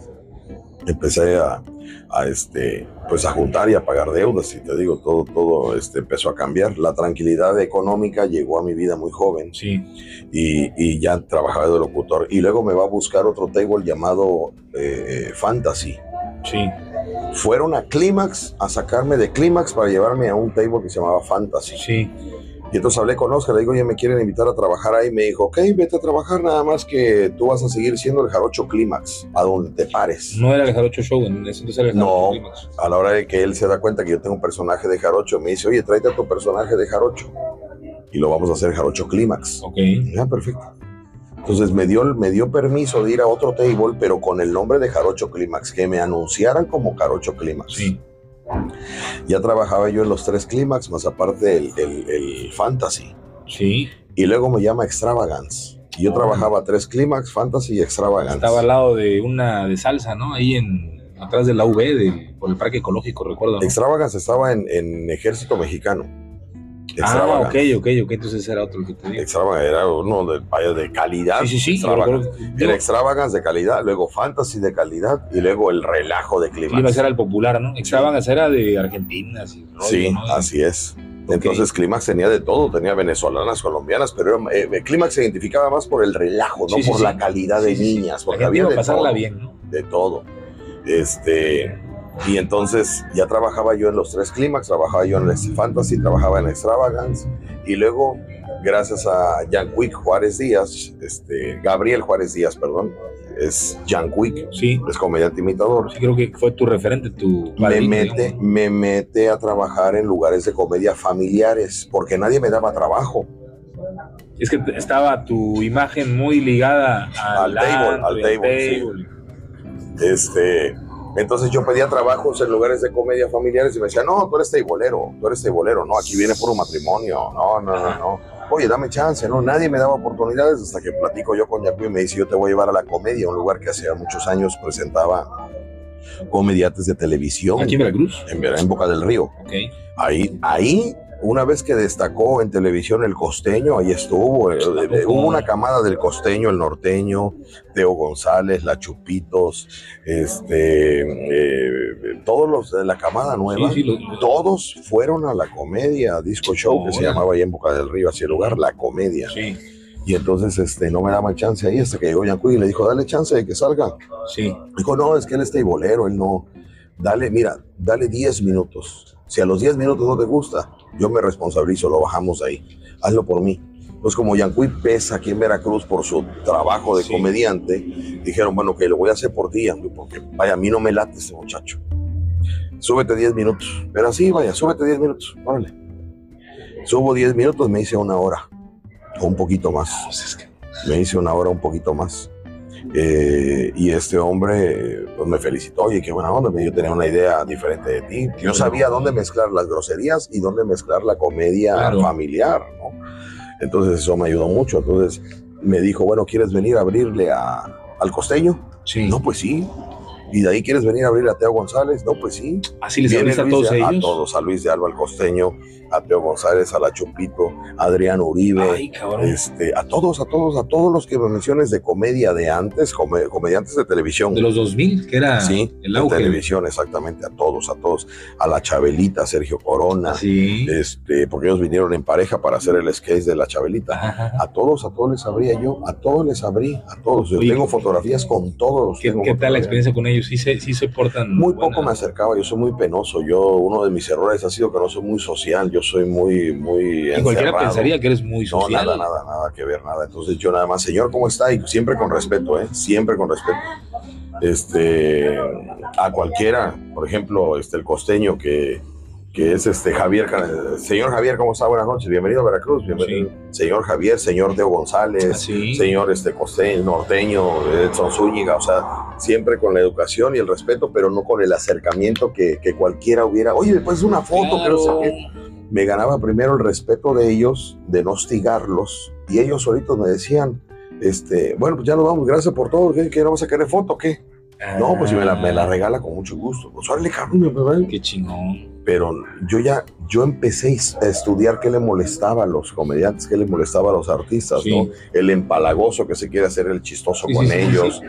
Empecé a, a, este, pues a juntar y a pagar deudas y te digo, todo, todo este, empezó a cambiar. La tranquilidad económica llegó a mi vida muy joven sí. y, y ya trabajaba de locutor. Y luego me va a buscar otro table llamado eh, Fantasy Sí, fueron a Clímax a sacarme de Clímax para llevarme a un table que se llamaba Fantasy. sí. Y entonces hablé con Oscar, le digo, oye, me quieren invitar a trabajar ahí. Me dijo, ok, vete a trabajar, nada más que tú vas a seguir siendo el jarocho Clímax, a donde te pares. No era el Jarocho Show, en ese entonces era el No. Jarocho Clímax. A la hora de que él se da cuenta que yo tengo un personaje de jarocho, me dice, oye, tráete a tu personaje de jarocho. Y lo vamos a hacer jarocho Clímax. Ok. Ah, perfecto. Entonces me dio, me dio permiso de ir a otro table, pero con el nombre de Jarocho Clímax, que me anunciaran como Jarocho Clímax. Sí. Ya trabajaba yo en los tres Clímax, más aparte el, el- el Fantasy. Sí. Y luego me llama Extravagance. Y yo trabajaba tres Clímax, Fantasy y Extravagance. Estaba al lado de una de salsa, ¿no? Ahí en atrás de la UV, del- por el parque ecológico, recuerdo. ¿no? Extravagance estaba en, en Ejército Mexicano. Ah, ok, ok, ok. Entonces era otro que te digo. Extravagance era uno de, vaya, de calidad. Sí, sí, sí. yo Extravagance. Era Extravagance de calidad, luego Fantasy de calidad y luego el relajo de Clímax. Climax era el popular, ¿no? Extravagance era de Argentina. Así, rollo, Sí, ¿no? así es. Entonces Clímax tenía de todo, tenía venezolanas, colombianas, pero era, eh, Clímax se identificaba más por el relajo, no Sí, sí, por la calidad de niñas, La porque gente había iba de pasarla todo, bien, ¿no? de todo. Este, y entonces ya trabajaba yo en los tres Clímax, trabajaba yo en el Fantasy, trabajaba en Extravagance, y luego, gracias a Jan Quick Juárez Díaz, este, Gabriel Juárez Díaz, perdón, es Jan Quick, Sí, es comediante imitador, sí, creo que fue tu referente, tu me mete, digamos. me mete a trabajar en lugares de comedia familiares, porque nadie me daba trabajo. Es que estaba tu imagen muy ligada al, Al table, al y table, sí. Este, entonces yo pedía trabajos en lugares de comedia familiares y me decían, no, tú eres teibolero, tú eres teibolero, no, aquí viene puro matrimonio, no, no, no, no. Oye, dame chance, no, nadie me daba oportunidades hasta que platico yo con Yacu y me dice, yo te voy a llevar a la comedia, un lugar que hacía muchos años presentaba comediantes de televisión Aquí en Veracruz. en, en Boca del Río. Ok. Ahí, ahí, una vez que destacó en televisión el costeño, ahí estuvo. eh, eh, hubo una camada del costeño, el norteño, Teo González, la Chupitos, este, eh, todos los de la camada nueva, Sí, sí, lo- todos fueron a la comedia, disco show, que se llamaba ahí en Boca del Río, hacia el lugar, la comedia. Sí, Y entonces este, no me daban chance ahí hasta que llegó Yancuy y le dijo, dale chance de que salga. sí. Dijo, no, es que él es teibolero, él no. Dale, mira, dale 10 minutos. Si a los 10 minutos no te gusta, yo me responsabilizo, lo bajamos ahí. Hazlo por mí. Entonces, como Yancuy pesa aquí en Veracruz por su trabajo de Sí. comediante, dijeron, bueno, que lo voy a hacer por ti, Yancuy, porque vaya, a mí no me late este muchacho. Súbete 10 minutos. Pero así, vaya, súbete 10 minutos. Órale. Subo 10 minutos, me hice una hora. O un poquito más Pues me hice una hora un poquito más. Eh, y este hombre pues, me felicitó, oye, qué buena onda, yo tenía una idea diferente de ti. Yo sabía dónde mezclar las groserías y dónde mezclar la comedia Claro. familiar, ¿no? Entonces eso me ayudó mucho. Entonces me dijo, bueno, ¿quieres venir a abrirle a- al costeño? Sí. No, pues sí. ¿Y de ahí quieres venir a abrirle a Teo González? No, pues sí. Así les abriste a Luis todos de- ellos. A todos, a Luis de Alba, al costeño, a Teo González, a la Chupito, a Adrián Uribe. Ay, cabrón. Este, a todos, a todos, a todos los que me menciones de comedia de antes, come- comediantes de televisión. De los 2000, que era sí, el de auge. televisión, exactamente, a todos, a todos. A la Chabelita, Sergio Corona, Sí. este, porque ellos vinieron en pareja para hacer el sketch de la Chabelita. Ajá. A todos, a todos les abría yo, a todos les abrí, a todos. Yo Oye, tengo fotografías con todos. ¿Qué, tengo qué tal la experiencia con ellos? Sí se, sí se portan. Muy buena. poco me acercaba, yo soy muy penoso. Yo, uno de mis errores ha sido que no soy muy social, yo soy muy, muy. Y cualquiera encerrado. pensaría que eres muy No, social. nada, nada, nada que ver, nada. Entonces yo nada más, señor, ¿cómo está? Y siempre con respeto, ¿eh? Siempre con respeto. Este, a cualquiera, por ejemplo, este, el costeño que, que es este Javier, Ca- señor Javier, ¿cómo está? Buenas noches, bienvenido a Veracruz, bienvenido. Señor Javier, señor Teo González, Así. señor este costeño, norteño, Edson Zúñiga, o sea, siempre con la educación y el respeto, pero no con el acercamiento que, que cualquiera hubiera. Oye, después una foto, que no sé Claro. qué me ganaba primero el respeto de ellos, de no hostigarlos, y ellos solitos me decían, este, bueno, pues ya nos vamos, gracias por todo, ¿qué, qué vas a querer foto o No, pues si me la, me la regala con mucho gusto, pues órale, cabrón. Qué chingón. pero yo ya, yo empecé a estudiar qué le molestaba a los comediantes, qué le molestaba a los artistas, Sí. ¿no? El empalagoso que se quiere hacer el chistoso Sí, con sí, sí, ellos,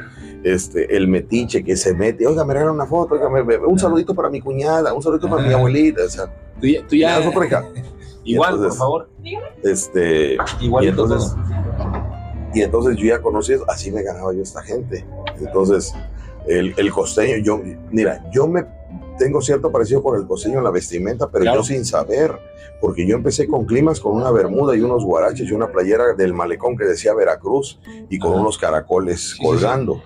este, el metiche que se mete, oiga, me regalan una foto, oiga, me- me- un saludito para mi cuñada, un saludito para mi abuelita, o sea, Tú ya. Tú ya ya, nosotros acá. igual, entonces- por favor. Este, Igual y entonces, y entonces yo ya conocí, eso, así me ganaba yo esta gente. Entonces, el, el costeño, yo, mira, yo me tengo cierto parecido con el costeño en la vestimenta, pero Claro. yo sin saber, porque yo empecé con climas con una bermuda y unos guaraches y una playera del malecón que decía Veracruz y con Ajá. unos caracoles sí, colgando.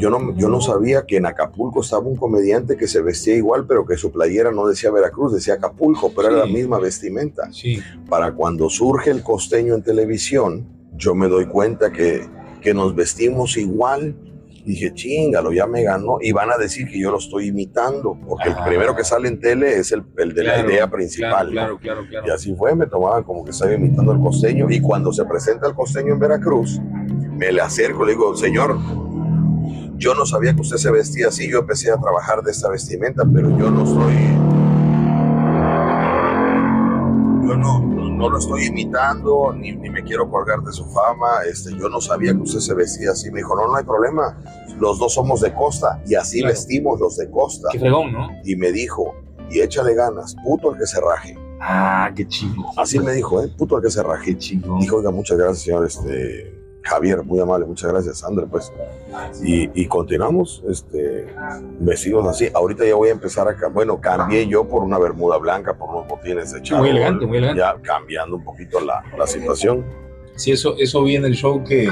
Yo no, yo no sabía que en Acapulco estaba un comediante que se vestía igual, pero que su playera no decía Veracruz, decía Acapulco, pero era la misma vestimenta Sí. para cuando surge el costeño en televisión, yo me doy cuenta que que nos vestimos igual. Dije, chingalo, ya me ganó. Y van a decir que yo lo estoy imitando, porque el primero que sale en tele es el, el de Claro, la idea principal. Claro, claro, claro. Y así fue, me tomaban como que estaba imitando al costeño. Y cuando se presenta el costeño en Veracruz, me le acerco, le digo, señor, yo no sabía que usted se vestía así, yo empecé a trabajar de esta vestimenta, pero yo no soy... Yo no, no, lo estoy imitando, ni, ni me quiero colgar de su fama, este, yo no sabía que usted se vestía así. Me dijo, no, no hay problema, los dos somos de costa y así Claro. vestimos los de costa. Qué fregón, ¿no? Y me dijo, y échale ganas, puto el que se raje. Ah, qué chido. Así me dijo, ¿eh? Puto el que se raje. Qué chido. Dijo, oiga, muchas gracias, señor este, Javier, muy amable, muchas gracias, André, pues. Y, y continuamos, este, vestidos así. Ahorita ya voy a empezar a, bueno, cambié yo por una bermuda blanca, por unos botines de charol. Muy elegante, muy elegante. Ya cambiando un poquito la, la situación. Sí, eso, eso vi en el show que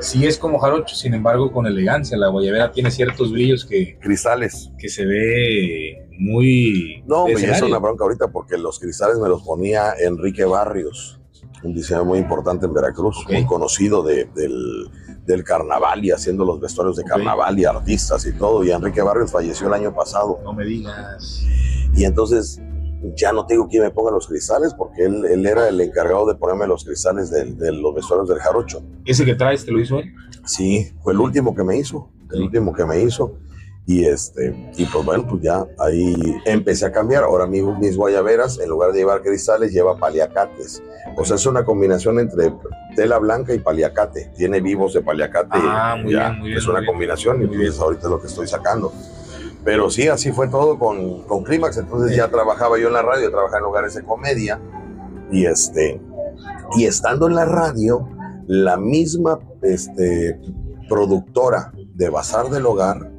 sí es como jarocho, sin embargo, con elegancia. La guayabera tiene ciertos brillos que, Cristales. que se ve muy. No, me hizo una bronca ahorita porque los cristales me los ponía Enrique Barrios, un diseñador muy importante en Veracruz, muy conocido de- del, del carnaval y haciendo los vestuarios de carnaval y artistas y todo. Y Enrique Barrios falleció el año pasado. No me digas. Y entonces ya no tengo quien me ponga los cristales porque él, él era el encargado de ponerme los cristales del- de, los vestuarios del jarocho. ¿Ese que traes te lo hizo él? Sí, fue el último que me hizo, el último que me hizo. Y este, y pues bueno, pues ya ahí empecé a cambiar. Ahora mi- mis guayaberas, en lugar de llevar cristales, lleva paliacates. O sea, es una combinación entre tela blanca y paliacate. Tiene vivos de paliacate. Ah, muy ya, bien, muy bien, Es una muy bien. combinación y pues ahorita es lo que estoy sacando. Pero sí, así fue todo con, con Clímax. Entonces ya trabajaba yo en la radio, trabajaba en lugares de comedia. Y este, y estando en la radio, la misma este, productora de Bazar del Hogar,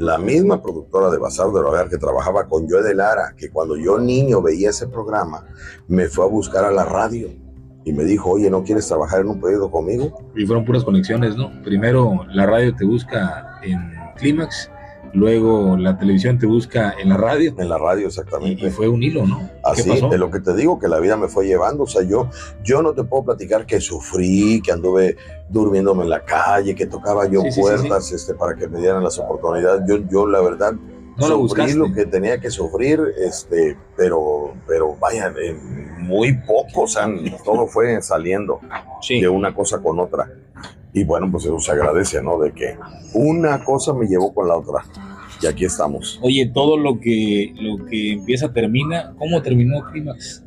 la misma productora de Bazar del Hogar que trabajaba con Joe de Lara, que cuando yo niño veía ese programa, me fue a buscar a la radio y me dijo, oye, ¿no quieres trabajar en un proyecto conmigo? Y fueron puras conexiones, ¿no? Primero la radio te busca en Clímax, luego la televisión te busca en la radio. En la radio, exactamente. y fue un hilo, ¿no? ¿Qué Así, pasó? de lo que te digo, que la vida me fue llevando. O sea, yo, yo no te puedo platicar que sufrí, que anduve durmiéndome en la calle, que tocaba yo Sí, sí, sí, puertas Este, para que me dieran las oportunidades. Yo, yo la verdad, No lo sufrí lo que tenía que sufrir, este, pero, pero vaya, eh, muy poco, o sea, todo fue saliendo de una cosa con otra. Y bueno, pues eso se agradece, ¿no? De que una cosa me llevó con la otra. Y aquí estamos. Oye, todo lo que, lo que empieza termina. ¿Cómo terminó Clímax?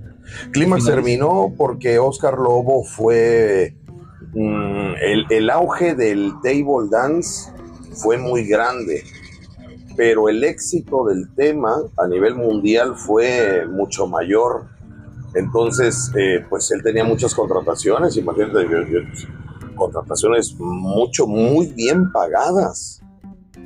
Clímax terminó porque Oscar Lobo fue mm, el, el auge del table dance fue muy grande, pero el éxito del tema a nivel mundial fue mucho mayor. Entonces, eh, pues él tenía muchas contrataciones, imagínate, yo- contrataciones mucho, muy bien pagadas,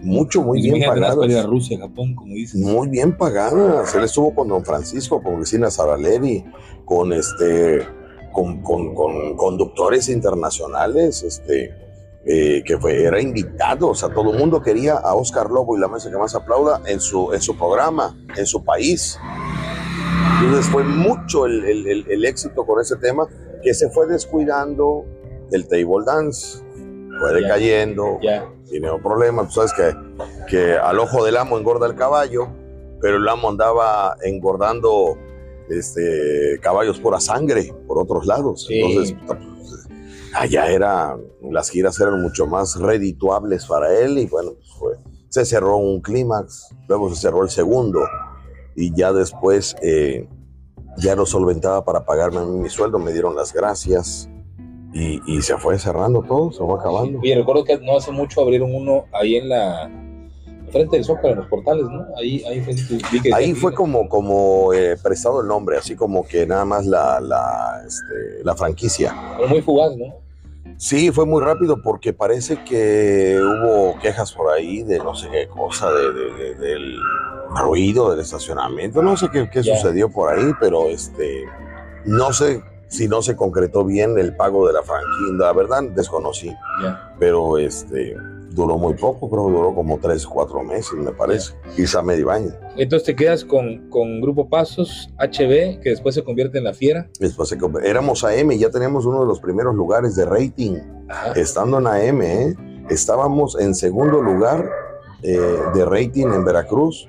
mucho, muy bien vas para ir a pagadas. Rusia, Japón, como dices. Muy bien pagadas. Él estuvo con Don Francisco, con Cristina Saraleri, con este, con, con- con conductores internacionales, este, eh, que fue, era invitado. O sea, todo el mundo quería a Oscar Lobo y la mesa que más aplauda en su, en su programa, en su país. Entonces fue mucho el, el- el- el éxito con ese tema que se fue descuidando el table dance. Fue Ya. decayendo, Ya. tiene un problema. Tú sabes que, que al ojo del amo engorda el caballo, pero el amo andaba engordando este, caballos pura sangre por otros lados. Sí. Entonces, pues, allá era, las giras eran mucho más redituables para él y bueno, pues, fue- se cerró un clímax, luego se cerró el segundo y ya después eh, ya no solventaba para pagarme a mí mi sueldo, me dieron las gracias. Y, y se fue cerrando todo, se fue acabando. Oye, recuerdo que no hace mucho abrieron uno ahí en la. Frente del Zócalo, en los portales, ¿no? Ahí, ahí fue. Ahí como, como eh, prestado el nombre, así como que nada más la, la, este, la franquicia. Pero muy fugaz, ¿no? Sí, fue muy rápido porque parece que hubo quejas por ahí de no sé qué cosa, de, de- de- del ruido del estacionamiento, no sé qué, sucedió por ahí, pero este, no sé si no se concretó bien el pago de la franquicia, la verdad desconocí, Ya. pero este, duró muy poco, creo que duró como tres, cuatro meses, me parece, quizá medio año. Entonces te quedas con, con Grupo Pasos, HB, que después se convierte en La Fiera. Después se, éramos AM, ya teníamos uno de los primeros lugares de rating, estando en AM, ¿eh? estábamos en segundo lugar eh, de rating en Veracruz.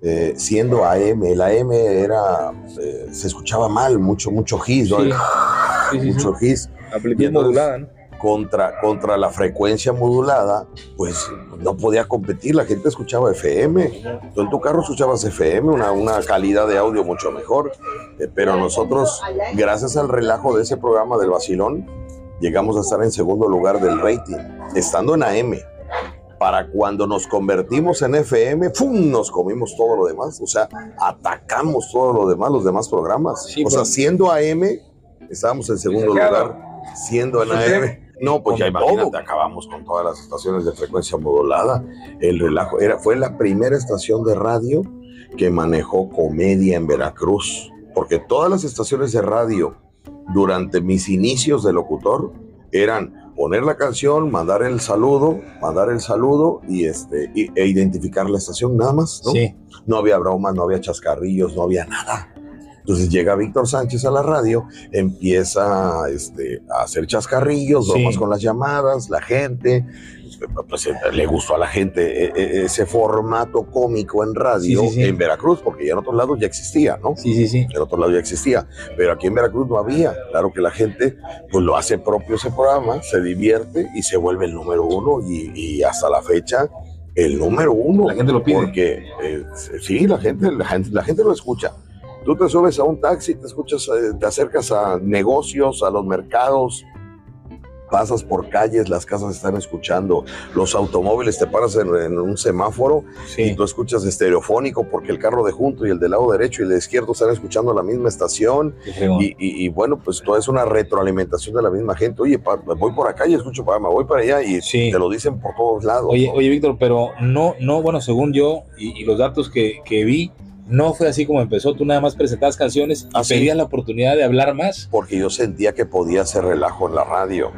Eh, siendo AM, el AM era, eh, se escuchaba mal, mucho, mucho his, ¿no? mucho his. modulada, ¿no? contra, contra la frecuencia modulada, pues no podía competir. La gente escuchaba FM. Tú en tu carro escuchabas FM, una, una calidad de audio mucho mejor. Eh, pero nosotros, gracias al relajo de ese programa del Basilón, llegamos a estar en segundo lugar del rating, estando en AM. Para cuando nos convertimos en FM, ¡pum! nos comimos todo lo demás. O sea, atacamos todo lo demás, los demás programas. o sea, siendo AM, estábamos en segundo lugar. Siendo en AM no, pues ya imagínate, acabamos con todas las estaciones de frecuencia modulada. El relajo era, fue la primera estación de radio que manejó comedia en Veracruz, porque todas las estaciones de radio durante mis inicios de locutor eran poner la canción, mandar el saludo, mandar el saludo y este e identificar la estación nada más, ¿no? No había bromas, no había chascarrillos, no había nada. Entonces llega Víctor Sánchez a la radio, empieza este, a hacer chascarrillos, bromas con las llamadas, la gente, pues, eh, le gustó a la gente e, e, ese formato cómico en radio en Veracruz, porque ya en otros lados ya existía, ¿no? Sí, sí, sí. En otros lados ya existía, pero aquí en Veracruz no había. Claro que la gente pues lo hace propio ese programa, se divierte y se vuelve el número uno y, hasta la fecha el número uno. La gente lo pide. Porque eh, sí, la gente, la gente, la gente lo escucha. Tú te subes a un taxi, te escuchas, eh, te acercas a negocios, a los mercados, pasas por calles, las casas están escuchando, los automóviles te paras en, un semáforo y tú escuchas estereofónico porque el carro de junto y el del lado derecho y el de izquierdo están escuchando la misma estación y, bueno, pues todo es una retroalimentación de la misma gente. Oye, voy por acá y escucho me voy para allá y te lo dicen por todos lados. Oye, oye Víctor, pero no, no, bueno, según yo y, los datos que, que vi, no fue así como empezó, tú nada más presentabas canciones y ¿Ah, pedías la oportunidad de hablar más. Porque yo sentía que podía hacer relajo en la radio.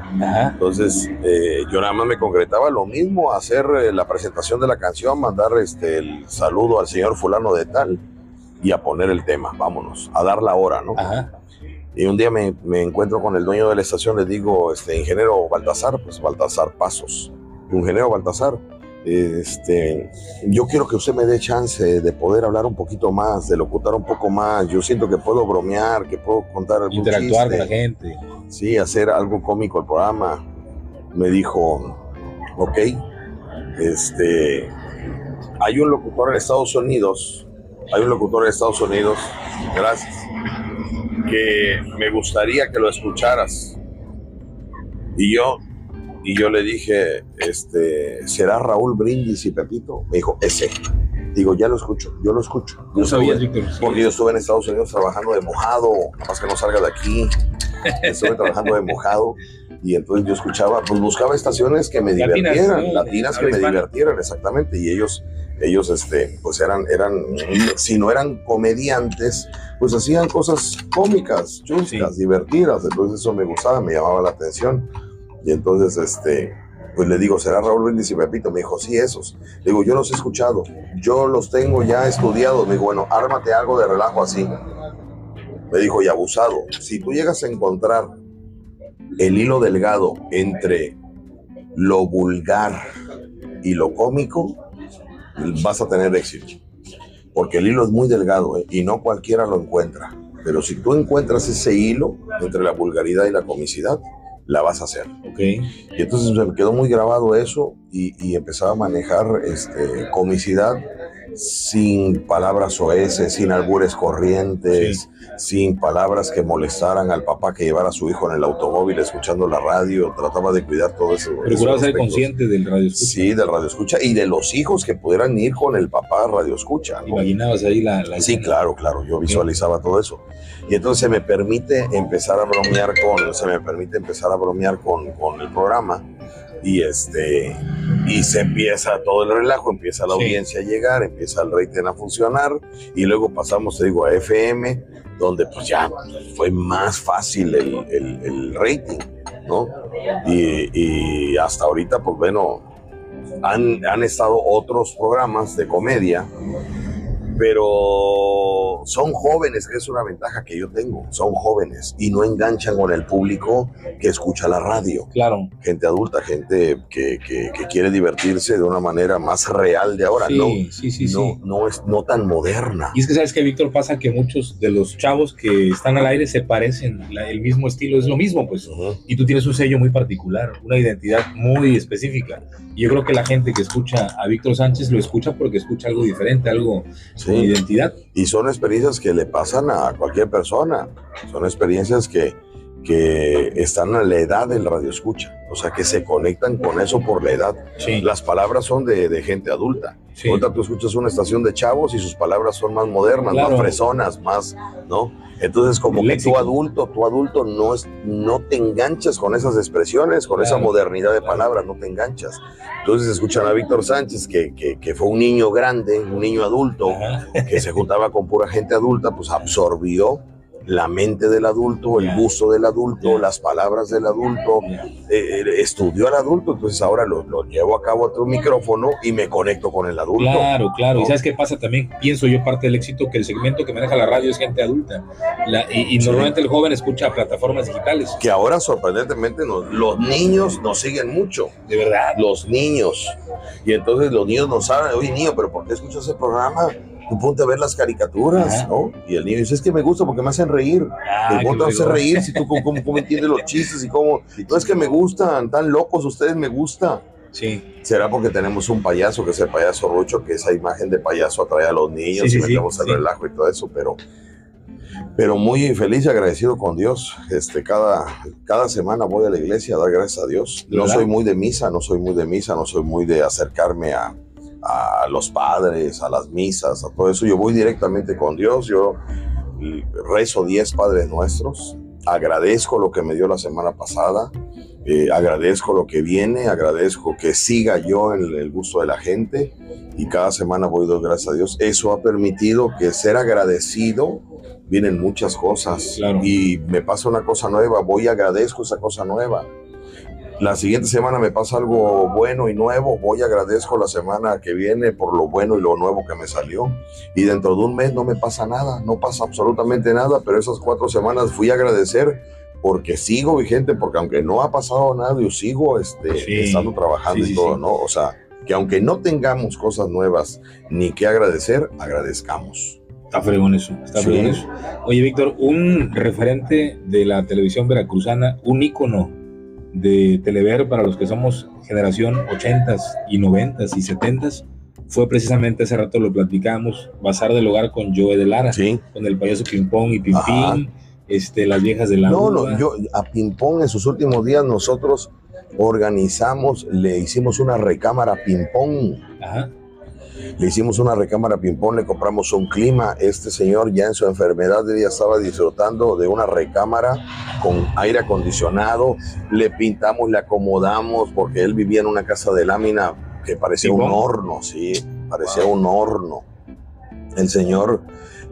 Entonces, eh, yo nada más me concretaba lo mismo, hacer eh, la presentación de la canción, mandar este, el saludo al señor fulano de tal y a poner el tema, vámonos, a dar la hora, ¿no? Y un día me, me, encuentro con el dueño de la estación, le digo, este, ingeniero Baltasar, pues Baltasar Pasos, ingeniero Baltasar este, yo quiero que usted me dé chance de poder hablar un poquito más, de locutar un poco más. Yo siento que puedo bromear, que puedo contar algún Interactuar con la gente. Sí, hacer algo cómico al programa. Me dijo, ok, este, hay un locutor en Estados Unidos, hay un locutor en Estados Unidos, gracias, que me gustaría que lo escucharas. Y yo y yo le dije, este, ¿será Raúl Brindis y Pepito? Me dijo, ese. Digo, ya lo escucho, yo lo escucho. No sabía, Porque yo estuve en Estados Unidos trabajando de mojado, más que no salga de aquí. Estuve trabajando de mojado y entonces yo escuchaba, pues buscaba estaciones que me divirtieran, latinas, que me divirtieran, exactamente. Y ellos, ellos, este, pues eran, eran, si no eran comediantes, pues hacían cosas cómicas, chuscas, divertidas. Entonces eso me gustaba, me llamaba la atención. Y entonces, este, pues le digo, ¿será Raúl Brindis y Pepito? Me dijo, sí, esos. Le digo, yo los he escuchado, yo los tengo ya estudiados. Me dijo, bueno, ármate algo de relajo así. Me dijo, y abusado, si tú llegas a encontrar el hilo delgado entre lo vulgar y lo cómico, vas a tener éxito. Porque el hilo es muy delgado ¿eh? y no cualquiera lo encuentra. Pero si tú encuentras ese hilo entre la vulgaridad y la comicidad, la vas a hacer. Okay. Y entonces me quedó muy grabado eso y, y empezaba a manejar este, comicidad sin palabras oeces, sin albures corrientes, sin palabras que molestaran al papá que llevara a su hijo en el automóvil escuchando la radio, trataba de cuidar todo eso. Procuraba ser consciente del radio escucha. Sí, del radio escucha y de los hijos que pudieran ir con el papá radio escucha. Imaginabas ahí la, Sí, claro, claro, yo visualizaba todo eso. Y entonces se me permite empezar a bromear con, se me permite empezar a bromear con, con el programa y este y se empieza todo el relajo, empieza la audiencia a llegar, empieza el rating a funcionar y luego pasamos, te digo, a FM, donde pues ya fue más fácil el, el, rating, ¿no? Y, y, hasta ahorita, pues bueno, han, han estado otros programas de comedia, pero son jóvenes, que es una ventaja que yo tengo, son jóvenes y no enganchan con el público que escucha la radio. Claro. Gente adulta, gente que, que- que quiere divertirse de una manera más real de ahora, Sí, no, sí, sí, no, sí. no es no tan moderna. Y es que sabes que, Víctor, pasa que muchos de los chavos que están al aire se parecen, la- el mismo estilo es lo mismo, pues. Ujú. Y tú tienes un sello muy particular, una identidad muy específica. Y yo creo que la gente que escucha a Víctor Sánchez lo escucha porque escucha algo diferente, algo Sí. con identidad. Y son experiencias que le pasan a cualquier persona. Son experiencias que, que están a la edad del radio escucha. O sea, que se conectan con eso por la edad. Sí, Las palabras son de, de gente adulta. sí. Ahorita tú escuchas una estación de chavos y sus palabras son más modernas, Claro. más fresonas, más, ¿no? Entonces, como que tú adulto, tú adulto no, es, no te enganchas con esas expresiones, con esa modernidad de palabras, no te enganchas. Entonces escuchan a Víctor Sánchez, que, que, que fue un niño grande, un niño adulto, Ajá. que se juntaba con pura gente adulta, pues absorbió la mente del adulto, el gusto del adulto, las palabras del adulto, eh, eh, estudió al adulto, entonces ahora lo, lo llevo a cabo a tu micrófono y me conecto con el adulto. Claro, claro. ¿no? Y sabes qué pasa también, pienso yo parte del éxito que el segmento que maneja la radio es gente adulta. La- y, y Sí. normalmente el joven escucha plataformas digitales. Que ahora sorprendentemente nos- los niños nos siguen mucho, De verdad. los niños. Y entonces los niños nos saben, oye niño, pero ¿por qué escuchas ese programa? Tú ponte a ver las caricaturas. ¿no? Y el niño dice, es que me gusta porque me hacen reír. Ah, ¿Cómo te hace reír si tú cómo, cómo- cómo entiendes los chistes y cómo? No es que me gustan, tan locos ustedes, me gusta. Sí, Será porque tenemos un payaso, que es el payaso Rucho, que esa imagen de payaso atrae a los niños Sí, sí, y metemos el sí. relajo y todo eso, pero, pero muy feliz y agradecido con Dios. Este, cada, cada semana voy a la iglesia a dar gracias a Dios. No ¿Verdad? soy muy de misa, no soy muy de misa, no soy muy de acercarme a, a los padres, a las misas, a todo eso. Yo voy directamente con Dios, yo rezo 10 Padres Nuestros, agradezco lo que me dio la semana pasada, eh, agradezco lo que viene, agradezco que siga yo en el gusto de la gente y cada semana voy a dar gracias a Dios. Eso ha permitido que ser agradecido vienen muchas cosas Claro. y me pasa una cosa nueva, voy y agradezco esa cosa nueva. La siguiente semana me pasa algo bueno y nuevo, voy y agradezco la semana que viene por lo bueno y lo nuevo que me salió. Y dentro de un mes no me pasa nada, no pasa absolutamente nada, pero esas cuatro semanas fui a agradecer porque sigo vigente, porque aunque no ha pasado nada, yo sigo este, Sí, estando trabajando sí, y todo, sí. ¿no? O sea, que aunque no tengamos cosas nuevas ni que agradecer, agradezcamos. está fregón eso. Está fregón eso. Oye, Víctor, un referente de la televisión veracruzana, un ícono de Telever para los que somos generación 80s y 90s y 70s, fue precisamente hace rato lo platicamos, Bazar del Hogar con Joe de Lara, Sí. con el payaso Pimpón y. Pimpín, este, las viejas de la No, uva. no, yo a Pimpón en sus últimos días nosotros organizamos, le hicimos una recámara Pimpón. Ajá. Le hicimos una recámara ping-pong, le compramos un clima. Este señor ya en su enfermedad ya estaba disfrutando de una recámara con aire acondicionado. Le pintamos, le acomodamos, porque él vivía en una casa de lámina que parecía un horno, sí, parecía un horno. El señor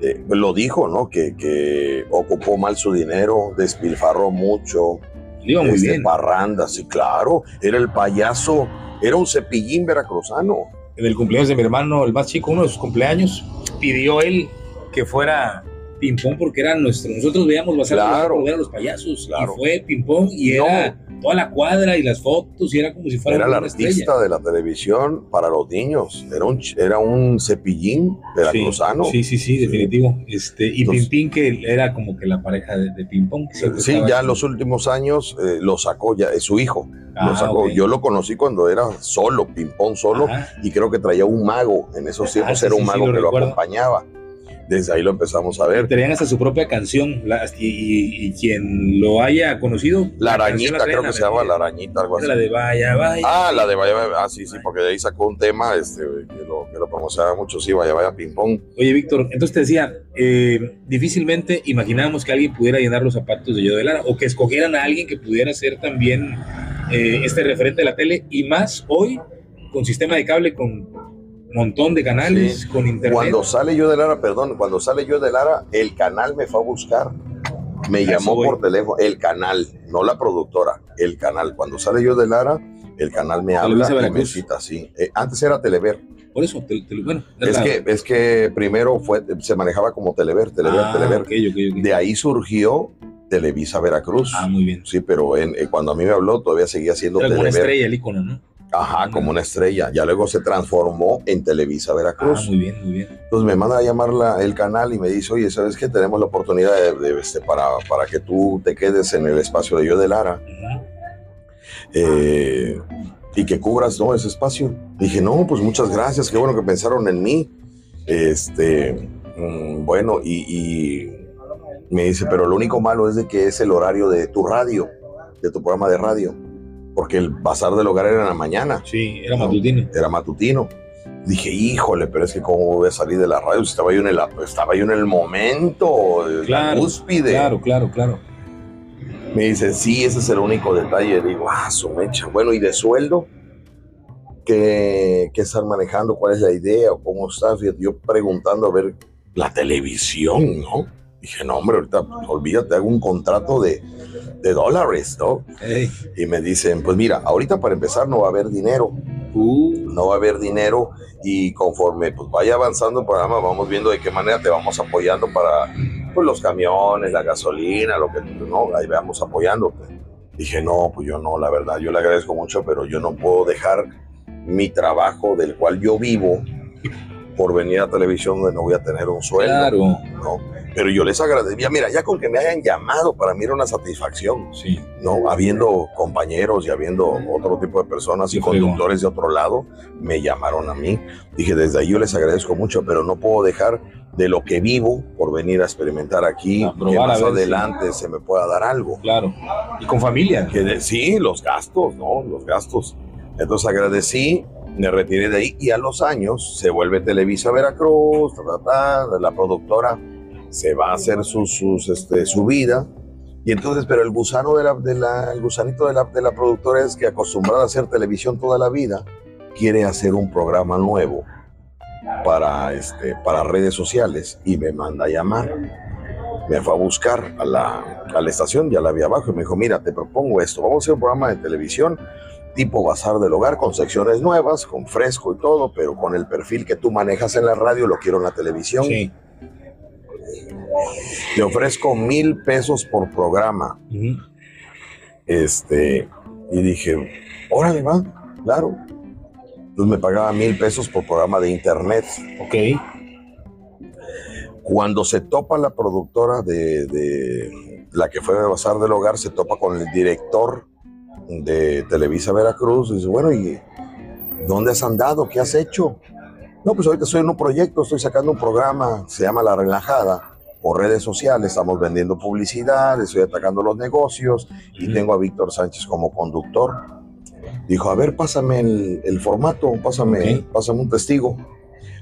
eh, lo dijo, ¿no? Que, que ocupó mal su dinero, despilfarró mucho, iba muy este, bien. parranda, sí, claro. Era el payaso, era un cepillín veracruzano. En el cumpleaños de mi hermano, el más chico, uno de sus cumpleaños, pidió él que fuera Pimpón porque era nuestro. Nosotros veíamos Hogar Claro. a los payasos. Claro. Y fue Pimpón y No. era toda la cuadra y las fotos y era como si fuera Era el estrella. artista de la televisión para los niños. Era un, era un cepillín veracruzano. Sí, sí, sí, definitivo. Este, y Entonces- Pimpín, que era como que la pareja de, de Pimpón. Sí, ya ahí. en los últimos años eh, lo sacó, ya es su hijo. Ah, lo sacó. ok. Yo lo conocí cuando era solo, ping-pong solo, Ajá. y creo que traía un mago. En esos Ah, tiempos sí, era un sí, sí, mago lo que lo acompañaba. Desde ahí lo empezamos a ver. Tenían hasta su propia canción. la- y, y- y quien lo haya conocido. La arañita, creo que se llama. La arañita, algo así. La de Vaya, Vaya. Ah, la de Vaya Vaya. Ah, sí, sí, porque de ahí sacó un tema este, que, lo, que lo promocionaba mucho. Sí, Vaya Vaya Ping Pong. Oye, Víctor, entonces te decía, eh, difícilmente imaginábamos que alguien pudiera llenar los zapatos de Yo de Lara o que escogieran a alguien que pudiera ser también eh, este referente de la tele y más hoy con sistema de cable, con montón de canales, Sí. con internet. Cuando sale yo de Lara, perdón, cuando sale yo de Lara, el canal me fue a buscar. Me llamó por teléfono, el canal, no la productora, el canal. Cuando sale yo de Lara, el canal me habla y me cita, sí. Eh, antes era Telever. Por eso, bueno. Es que, es que primero fue, se manejaba como Telever, Telever, ah, Telever. De ahí surgió Televisa Veracruz. Ah, muy bien. Sí, pero en, eh, cuando a mí me habló todavía seguía siendo Telever. Como una estrella el icono, ¿no? Ajá, como una estrella. Ya luego se transformó en Televisa Veracruz. Ah, muy bien, muy bien. Entonces me manda a llamar el canal y me dice, oye, ¿sabes qué? Tenemos la oportunidad de, este, para, para que tú te quedes en el espacio de Yo de Lara. Eh, y que cubras ¿no? ese espacio. Dije, no, pues muchas gracias, qué bueno que pensaron en mí. Este, mm, bueno, y, me dice, pero lo único malo es de que es el horario de tu radio, de tu programa de radio porque el bazar del hogar era en la mañana. Sí, era matutino. Era matutino. Dije, híjole, pero es que cómo voy a salir de la radio. Estaba yo en el, estaba yo en el momento, claro, la cúspide. Claro, claro, claro. Me dice, sí, ese es el único detalle. Digo, ah, su mecha. Bueno, ¿y de sueldo? ¿Qué, ¿Qué están manejando? ¿Cuál es la idea? ¿O cómo estás? Yo preguntando a ver la televisión, ¿no? Dije, no, hombre, ahorita olvídate, hago un contrato de, de dólares, ¿no? Y me dicen, pues mira, ahorita para empezar no va a haber dinero. Uh. No va a haber dinero y conforme pues vaya avanzando el programa vamos viendo de qué manera te vamos apoyando para pues, los camiones, la gasolina, lo que no, ahí vamos apoyando. Dije, no, pues yo no, la verdad, yo le agradezco mucho, pero yo no puedo dejar mi trabajo del cual yo vivo por venir a televisión donde no voy a tener un sueldo. Claro. ¿no? Pero yo les agradecería, mira, ya con que me hayan llamado, para mí era una satisfacción. Sí. ¿no? Habiendo compañeros y habiendo otro tipo de personas y conductores de otro lado, me llamaron a mí. Dije, desde ahí yo les agradezco mucho, pero no puedo dejar de lo que vivo por venir a experimentar aquí, que más adelante se me pueda dar algo. Claro. Y con familia. Que sí, los gastos, ¿no? Los gastos. Entonces agradecí, me retiré de ahí y a los años se vuelve Televisa Veracruz, la productora se va a hacer sus, este, su vida. Y entonces, pero el gusano de la, de gusanito de la, de la productora es que acostumbrada a hacer televisión toda la vida, quiere hacer un programa nuevo para, este, para redes sociales y me manda a llamar. Me fue a buscar a la, a la estación, ya la vi abajo, y me dijo, mira, te propongo esto, vamos a hacer un programa de televisión tipo bazar del hogar, con secciones nuevas, con fresco y todo, pero con el perfil que tú manejas en la radio, lo quiero en la televisión. Sí. Te ofrezco mil pesos por programa. Este, y dije, órale, va, claro. Entonces me pagaba mil pesos por programa de internet. Ok. Cuando se topa la productora de, la que fue de Bazar del Hogar, se topa con el director de Televisa Veracruz. Y dice, bueno, ¿y dónde has andado? ¿Qué has hecho? No, pues ahorita estoy en un proyecto, estoy sacando un programa, se llama La Relajada por redes sociales, estamos vendiendo publicidad, estoy atacando los negocios y tengo a Víctor Sánchez como conductor. Dijo, a ver, pásame el, formato, pásame, pásame un testigo.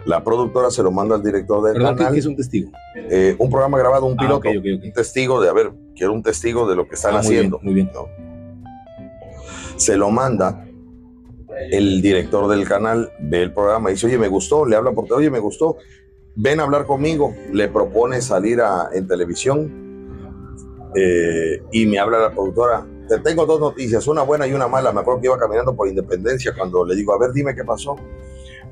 La productora se lo manda al director del canal. ¿Qué es un testigo? Eh, un programa grabado, un ah, piloto, un testigo de, a ver, quiero un testigo de lo que están ah, haciendo. muy bien. Se lo manda el director del canal, ve el programa y dice, oye, me gustó, le habla por oye, me gustó, ven a hablar conmigo, le propone salir a, en televisión eh, y me habla la productora. Te tengo dos noticias, una buena y una mala. Me acuerdo que iba caminando por Independencia cuando le digo, a ver, dime qué pasó.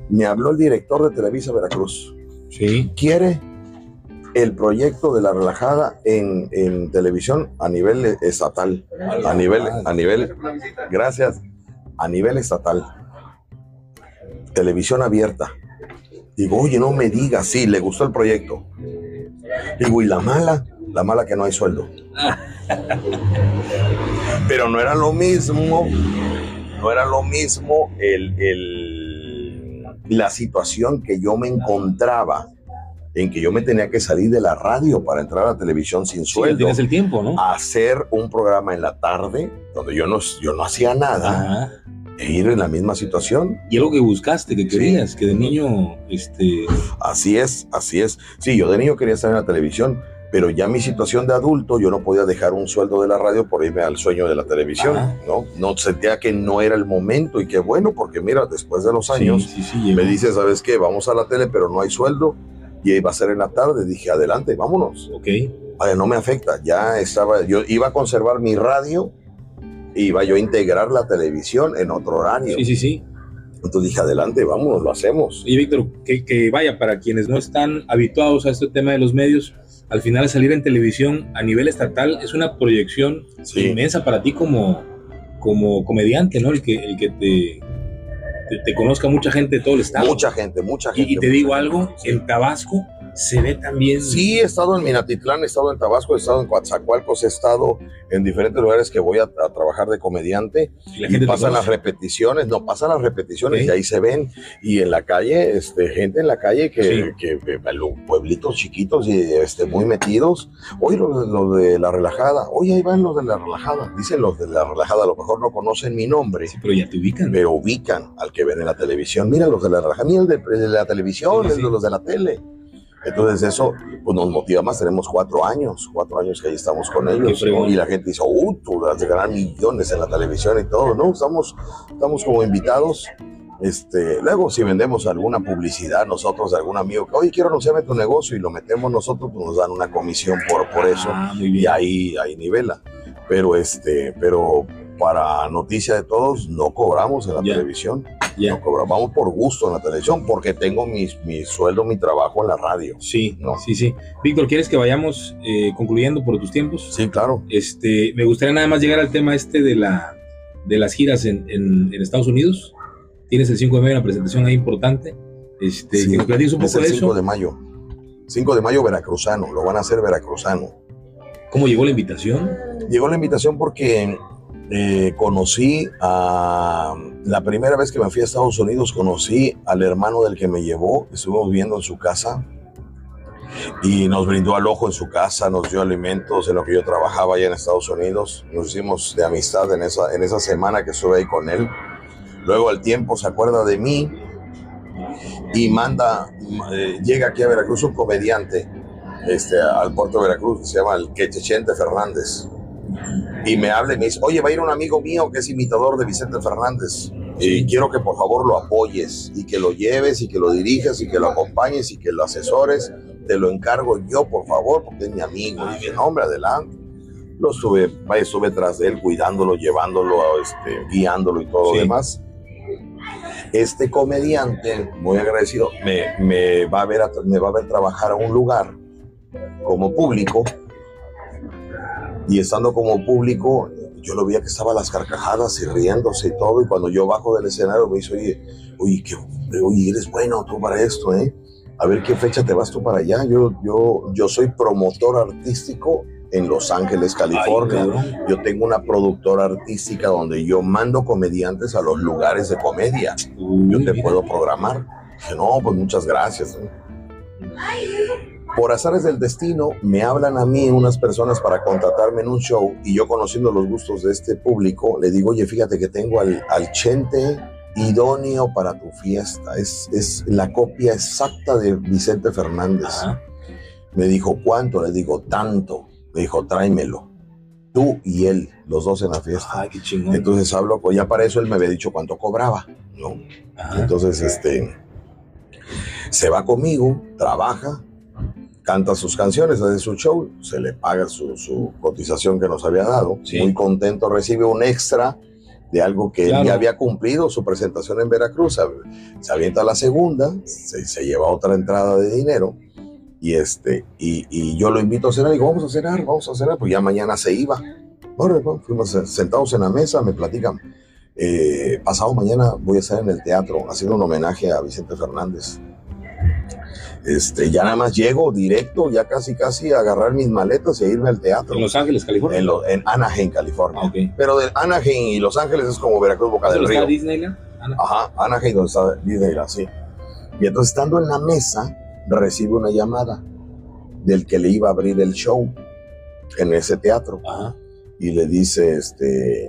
Me habló el director de Televisa Veracruz. Sí. Quiere el proyecto de la relajada en, en televisión a nivel estatal. A nivel, a nivel, gracias, a nivel estatal. Televisión abierta. Digo, oye, no me digas, sí, le gustó el proyecto. Digo, ¿y la mala? La mala que no hay sueldo. Pero no era lo mismo, no era lo mismo el, el, la situación que yo me encontraba en que yo me tenía que salir de la radio para entrar a la televisión sin sueldo. tienes el tiempo, ¿no? Hacer un programa en la tarde donde yo no, yo no hacía nada e ir en la misma situación. Y algo que buscaste, que querías, que de niño, este... Así es, así es. Sí, yo de niño quería estar en la televisión, pero ya mi situación de adulto, yo no podía dejar un sueldo de la radio por irme al sueño de la televisión, ¿no? No sentía que no era el momento y qué bueno, porque mira, después de los años, me dice, ¿sabes qué? Vamos a la tele, pero no hay sueldo y iba a ser en la tarde. Dije, adelante, vámonos. Ok. Vaya, no me afecta, ya estaba, yo iba a conservar mi radio iba yo a integrar la televisión en otro horario. Sí, sí, sí. Entonces dije, adelante, vámonos, lo hacemos. Y Víctor, que, que vaya, para quienes no están habituados a este tema de los medios, al final salir en televisión a nivel estatal es una proyección Sí. inmensa para ti como, como comediante, ¿no? El que, el que te, te, te conozca mucha gente de todo el estado. Mucha gente, mucha gente. y, y te digo gente. algo, en Tabasco se ve también. Sí, he estado en Minatitlán, he estado en Tabasco, he estado en Coatzacoalcos, he estado en diferentes lugares que voy a, a trabajar de comediante y la gente pasan las repeticiones, no, pasan las repeticiones y ahí se ven. Y en la calle, este, gente en la calle que, Sí. que, que- los pueblitos chiquitos y este, muy metidos. Oye, los, los de la relajada, oye, ahí van los de la relajada. Dicen los de la relajada, a lo mejor no conocen mi nombre. Sí, pero ya te ubican. Pero ubican al que ven en la televisión. Mira los de la relajada, mira el de, el de la televisión, el de los de la tele. Entonces eso pues, nos motiva más. Tenemos cuatro años, cuatro años que ahí estamos con ellos. Y la gente dice, uh, tú vas a ganar millones en la televisión y todo. No, estamos, estamos como invitados. Este, luego, si vendemos alguna publicidad nosotros algún amigo que, oye, quiero anunciarme tu negocio y lo metemos nosotros, pues nos dan una comisión por, por eso Ah, muy y ahí, ahí nivela. Pero este, pero para noticia de todos, no cobramos en la televisión. No cobramos, por gusto en la televisión, porque tengo mis, mi sueldo, mi trabajo en la radio. Sí, No. sí, sí. Víctor, ¿quieres que vayamos eh, concluyendo por tus tiempos? Sí, claro. Este, me gustaría nada más llegar al tema este de, la, de las giras en, en- en Estados Unidos. Tienes el 5 de mayo una presentación ahí importante. Este, Sí, que un es poco el de 5 eso. de mayo. 5 de mayo veracruzano, lo van a hacer veracruzano. ¿Cómo llegó la invitación? Llegó la invitación porque eh, conocí a... La primera vez que me fui a Estados Unidos conocí al hermano del que me llevó, estuvimos viviendo en su casa y nos brindó al ojo en su casa, nos dio alimentos en lo que yo trabajaba allá en Estados Unidos, nos hicimos de amistad en esa, en esa semana que estuve ahí con él. Luego al tiempo se acuerda de mí y manda, eh, llega aquí a Veracruz un comediante este, al puerto de Veracruz se llama el Quechechente Fernández. Y me habla y me dice, oye, va a ir un amigo mío que es imitador de Vicente Fernández. Y quiero que por favor lo apoyes y que lo lleves y que lo dirijas y que lo acompañes y que lo asesores. Te lo encargo yo, por favor, porque es mi amigo. Y dije, no, hombre, adelante. Lo estuve, vaya, estuve tras de él, cuidándolo, llevándolo, este, guiándolo y todo Sí. lo demás. Este comediante, muy agradecido, me, me va a ver a- me va a ver trabajar a un lugar como público y estando como público yo lo veía que estaba a las carcajadas y riéndose y todo y cuando yo bajo del escenario me dice oye oye qué, oye eres bueno tú para esto eh a ver qué fecha te vas tú para allá yo yo yo soy promotor artístico en Los Ángeles California Ay, yo tengo una productora artística donde yo mando comediantes a los lugares de comedia Uy, yo te mira. puedo programar. Dije, no, pues muchas gracias. Por azares del destino, me hablan a mí unas personas para contratarme en un show y yo conociendo los gustos de este público, le digo, oye, fíjate que tengo al, al chente idóneo para tu fiesta. Es, es la copia exacta de Vicente Fernández. Ajá. Me dijo, ¿cuánto? Le digo, tanto. Me dijo, tráemelo. Tú y él, los dos en la fiesta. Ay, qué chingón. Entonces hablo, ya para eso él me había dicho cuánto cobraba, ¿no? Ajá. Entonces, este, se va conmigo, trabaja, canta sus canciones, hace su show, se le paga su, su cotización que nos había dado, Sí. muy contento, recibe un extra de algo que él Claro. ya había cumplido, su presentación en Veracruz, se, avienta la segunda, se, se lleva otra entrada de dinero. Y, este, y, y yo lo invito a cenar, digo, vamos a cenar, vamos a cenar, pues ya mañana se iba. Órale, pues, fuimos sentados en la mesa, me platican, eh, pasado mañana voy a estar en el teatro haciendo un homenaje a Vicente Fernández. Este, ya nada más llego directo, ya casi casi a agarrar mis maletas e irme al teatro En Los Ángeles, California. en, lo- en Anaheim, California. Ah. Pero de Anaheim y Los Ángeles es como Veracruz, Boca del ¿Dónde está Río. Disneyland? Ana? Ajá, Anaheim, donde está Disneyland, sí. Y entonces, estando en la mesa, recibe una llamada del que le iba a abrir el show en ese teatro Ajá. y le dice, este,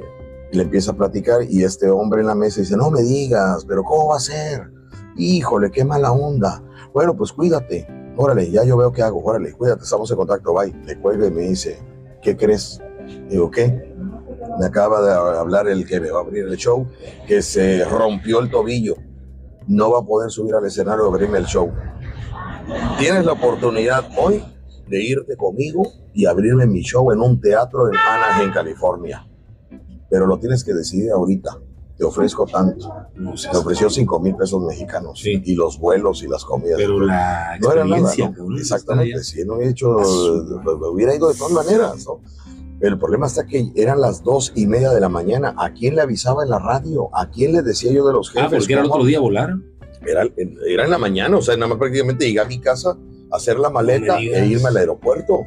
le empieza a platicar y este hombre en la mesa dice, no me digas, pero ¿cómo va a ser? Híjole, qué mala onda. Bueno, pues cuídate. Órale, ya yo veo qué hago. Órale, cuídate, estamos en contacto, bye. Le cuelga y me dice, ¿qué crees? Digo, ¿qué? Me acaba de hablar el que me va a abrir el show, que se rompió el tobillo. No va a poder subir al escenario a abrirme el show. Tienes la oportunidad hoy de irte conmigo y abrirme mi show en un teatro en Anaheim, California. pero lo tienes que decidir ahorita. Te ofrezco tanto. me ofreció 5 mil pesos mexicanos. Y los vuelos y las comidas. Pero la no era nada, Exactamente. Si no hubiera hecho, hubiera ido de todas maneras, ¿no? El problema está que eran las dos y media de la mañana. ¿A quién le avisaba en la radio? ¿A quién le decía yo de los jefes? Ah, pero que era el otro día volar. Era, era en la mañana, o sea, nada más prácticamente llegué a mi casa, hacer la maleta e irme al aeropuerto.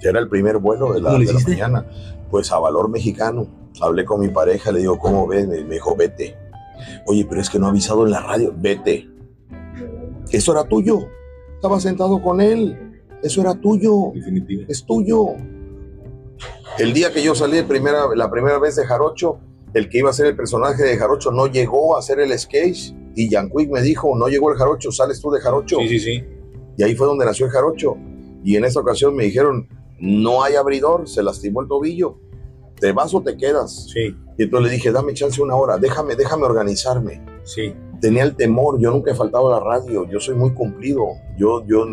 Ya era el primer vuelo de la, de la mañana. Pues a valor mexicano. Hablé con mi pareja, le digo, ¿cómo ven? Me dijo, vete. Oye, pero es que no ha avisado en la radio. Vete. Eso era tuyo. Estaba sentado con él. Eso era tuyo. Definitivo. Es tuyo. El día que yo salí primera, la primera vez de Jarocho, el que iba a ser el personaje de Jarocho no llegó a hacer el sketch y Jan Quick me dijo, no llegó el Jarocho, sales tú de Jarocho. Sí, sí, sí. Y ahí fue donde nació el Jarocho. Y en esa ocasión me dijeron, no hay abridor, se lastimó el tobillo, ¿te vas o te quedas? Sí. Y entonces le dije, dame chance una hora, déjame, déjame organizarme. Sí. Tenía el temor, yo nunca he faltado a la radio, yo soy muy cumplido, yo, yo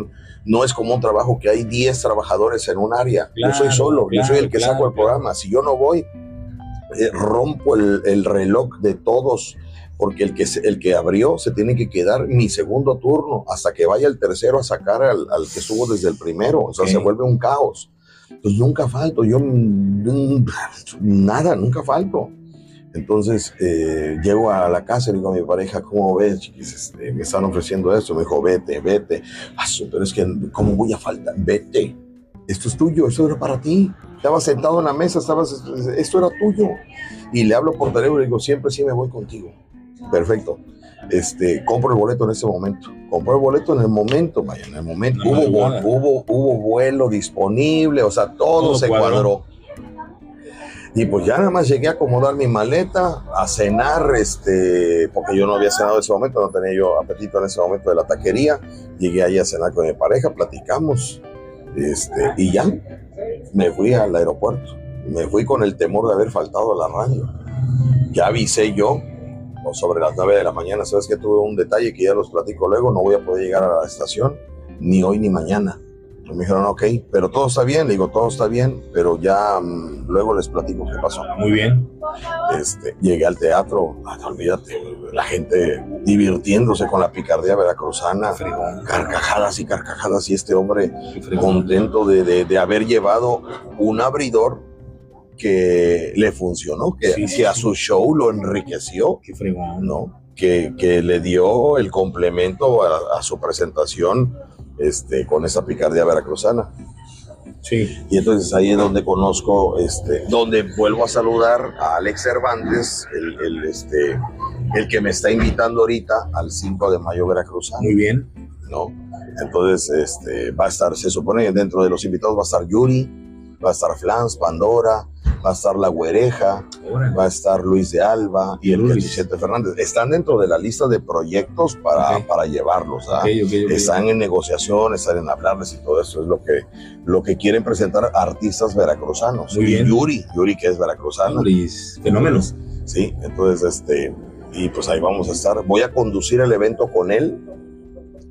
no es como un trabajo que hay 10 trabajadores en un área. yo soy solo, yo soy el que saco el programa. Si yo no voy, eh, rompo el, reloj de todos, porque el que, el que abrió se tiene que quedar mi segundo turno hasta que vaya el tercero a sacar al, que estuvo desde el primero. O sea, se vuelve un caos. Entonces nunca falto, yo nada, nunca falto. Entonces eh, llego a la casa y digo a mi pareja, ¿cómo ves? Este, me están ofreciendo esto. Me dijo, vete, vete. Ah, pero es que, ¿cómo voy a faltar? Vete. Esto es tuyo, esto era para ti. Estabas sentado en la mesa, estabas, esto era tuyo. Y le hablo por teléfono y digo, siempre sí me voy contigo. Perfecto. Este, compro el boleto en ese momento. Compro el boleto en el momento, vaya, en el momento. hubo, hubo, hubo, vuelo disponible, o sea, todo, se cuadró y pues ya nada más llegué a acomodar mi maleta, a cenar, este, porque yo no había cenado en ese momento, no tenía yo apetito en ese momento de la taquería. Llegué ahí a cenar con mi pareja, platicamos, este, y ya me fui al aeropuerto. Me fui con el temor de haber faltado a la radio. Ya avisé yo, o sobre las 9 de la mañana, sabes que tuve un detalle que ya los platico luego, no voy a poder llegar a la estación, ni hoy ni mañana me dijeron, ok, pero todo está bien. Le digo, todo está bien, pero ya mm, luego les platico qué pasó. Muy bien. Este, llegué al teatro, ah, olvídate, la gente divirtiéndose con la picardía veracruzana, carcajadas y carcajadas, y este hombre contento de, de, haber llevado un abridor que le funcionó, que, que a su show lo enriqueció. Qué fregón. ¿no? Que, que, le dio el complemento a, a su presentación este, con esa picardía veracruzana. Sí. Y entonces ahí es donde conozco, este, donde vuelvo a saludar a Alex Cervantes, el, este, el que me está invitando ahorita al 5 de mayo veracruzano. Muy bien. ¿No? Entonces, este, va a estar, se supone que dentro de los invitados va a estar Yuri, va a estar Flans, Pandora, va a estar La Güereja, va a estar Luis de Alba y el Vicente Fernández. Están dentro de la lista de proyectos para, para llevarlos. ¿ah? están en negociación, están en hablarles y todo eso es lo que, lo que quieren presentar artistas veracruzanos. Muy y Yuri, Yuri que es veracruzano. fenómenos. Sí, entonces este, y pues ahí vamos a estar. Voy a conducir el evento con él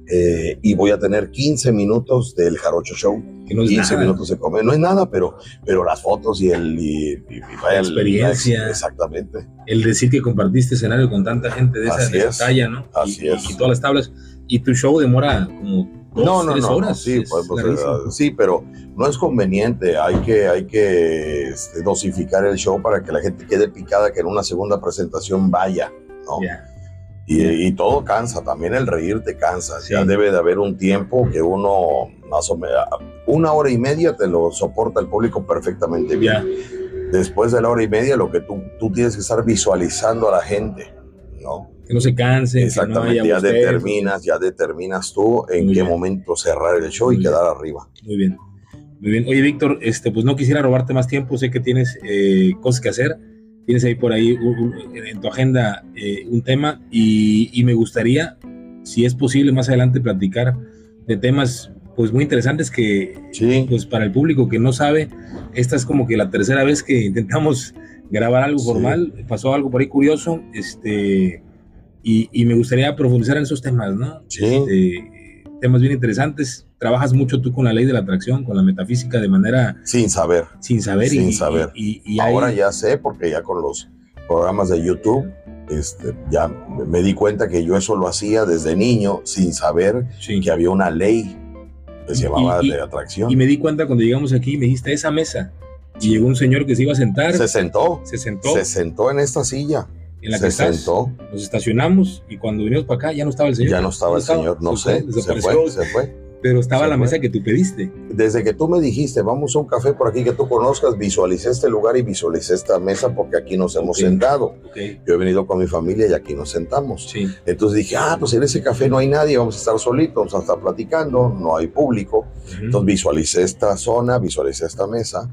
eh, y voy a tener 15 minutos del Jarocho Show. Que no es 15 minutos se come. No es nada, pero, pero las fotos y el. Y, la experiencia. exactamente. El decir que compartiste escenario con tanta gente de esa, talla, ¿no? Así es. Y todas las tablas. Y tu show demora como dos, no, no, tres no, horas. Sí, pues, pues, sí, pero no es conveniente. Hay que, hay que este, dosificar el show para que la gente quede picada que en una segunda presentación vaya, ¿no? Y, todo cansa, también el reír te cansa. Ya debe de haber un tiempo que uno, más o menos, una hora y media te lo soporta el público perfectamente bien. Después de la hora y media, lo que tú, tú tienes que estar visualizando a la gente, ¿no? Que no se canse. Exactamente, ya determinas, ya determinas tú en qué momento cerrar el show y quedar arriba. Muy bien. Muy bien. Oye, Víctor, este, pues no quisiera robarte más tiempo, sé que tienes eh, cosas que hacer tienes ahí por ahí en tu agenda eh, un tema y, me gustaría, si es posible, más adelante platicar de temas pues muy interesantes que pues para el público que no sabe, esta es como que la tercera vez que intentamos grabar algo formal, pasó algo por ahí curioso, este, y, me gustaría profundizar en esos temas, ¿no? Sí. Este, temas bien interesantes. Trabajas mucho tú con la ley de la atracción, con la metafísica de manera... Sin saber. Sin saber. Sin y, saber. Y, Ahora ya sé, porque ya con los programas de YouTube, este, ya me di cuenta que yo eso lo hacía desde niño, sin saber que había una ley que se llamaba de atracción. Y me di cuenta cuando llegamos aquí, me dijiste, esa mesa. Y llegó un señor que se iba a sentar. Se sentó. Se sentó. Se sentó en esta silla en la se que sentó. Nos estacionamos y cuando vinimos para acá ya no estaba el señor. Ya no estaba el señor, no sé, se fue, se fue. Pero estaba la mesa que tú pediste. Desde que tú me dijiste, vamos a un café por aquí que tú conozcas, visualicé este lugar y visualicé esta mesa porque aquí nos hemos sentado. Yo he venido con mi familia y aquí nos sentamos. Entonces dije, ah, pues en ese café no hay nadie, vamos a estar solitos, vamos a estar platicando, no hay público. Entonces visualicé esta zona, visualicé esta mesa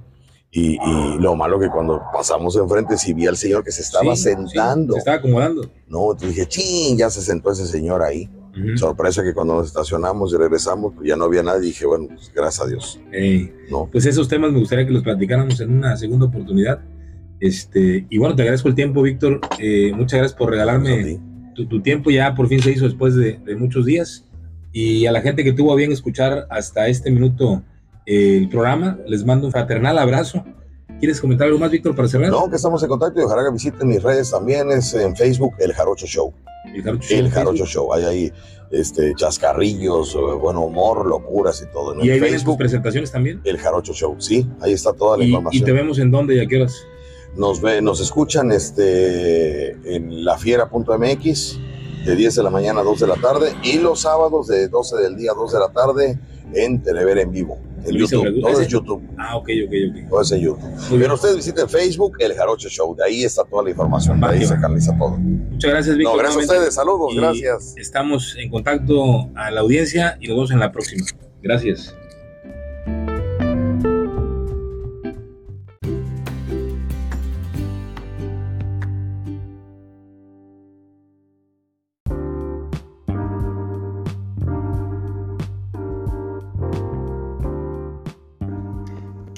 y, lo malo que cuando pasamos enfrente, si vi al señor que se estaba sentando. se estaba acomodando. No, entonces dije, ching, ya se sentó ese señor ahí. Sorpresa que cuando nos estacionamos y regresamos, pues ya no había nadie. Dije, bueno, pues gracias a Dios. ¿No? Pues esos temas me gustaría que los platicáramos en una segunda oportunidad. Este, y bueno, te agradezco el tiempo, Víctor. Eh, muchas gracias por regalarme tu, tiempo. Ya por fin se hizo después de, de muchos días. Y a la gente que tuvo a bien escuchar hasta este minuto el programa. Les mando un fraternal abrazo. ¿Quieres comentar algo más, Víctor, para cerrar? No, que estamos en contacto y ojalá que visiten mis redes también. Es en Facebook, El Jarocho Show. El Jarocho, Show. Hay ahí este, chascarrillos, buen humor, locuras y todo. ¿Y ahí Facebook, presentaciones también? El Jarocho Show, sí. Ahí está toda la información. ¿Y te vemos en dónde y a qué horas? Nos, ve, nos escuchan este, en lafiera.mx de 10 de la mañana a 2 de la tarde y los sábados de 12 del día a 2 de la tarde en Telever en vivo. En YouTube. Todo es YouTube. Ah, ok, ok, ok. Todo es en YouTube. Pero ustedes visiten Facebook, El Jarocho Show. De ahí está toda la información. De ahí se canaliza todo. Muchas gracias, Víctor. No, gracias a ustedes. Saludos. gracias. Estamos en contacto a la audiencia y nos vemos en la próxima. Gracias.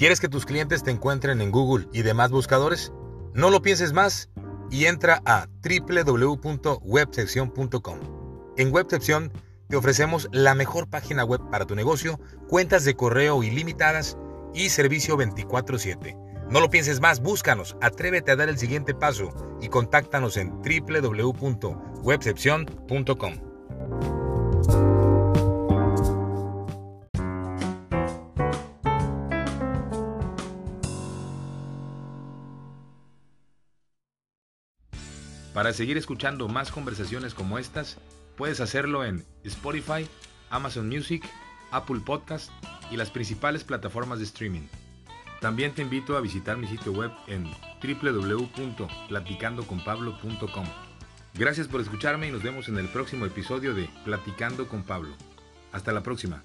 ¿Quieres que tus clientes te encuentren en Google y demás buscadores? No lo pienses más y entra a www.websección.com. En Websección te ofrecemos la mejor página web para tu negocio, cuentas de correo ilimitadas y servicio 24/7. No lo pienses más, búscanos, atrévete a dar el siguiente paso y contáctanos en www.webcepción.com. Para seguir escuchando más conversaciones como estas, puedes hacerlo en Spotify, Amazon Music, Apple Podcast y las principales plataformas de streaming. También te invito a visitar mi sitio web en www.platicandoconpablo.com. Gracias por escucharme y nos vemos en el próximo episodio de Platicando con Pablo. Hasta la próxima.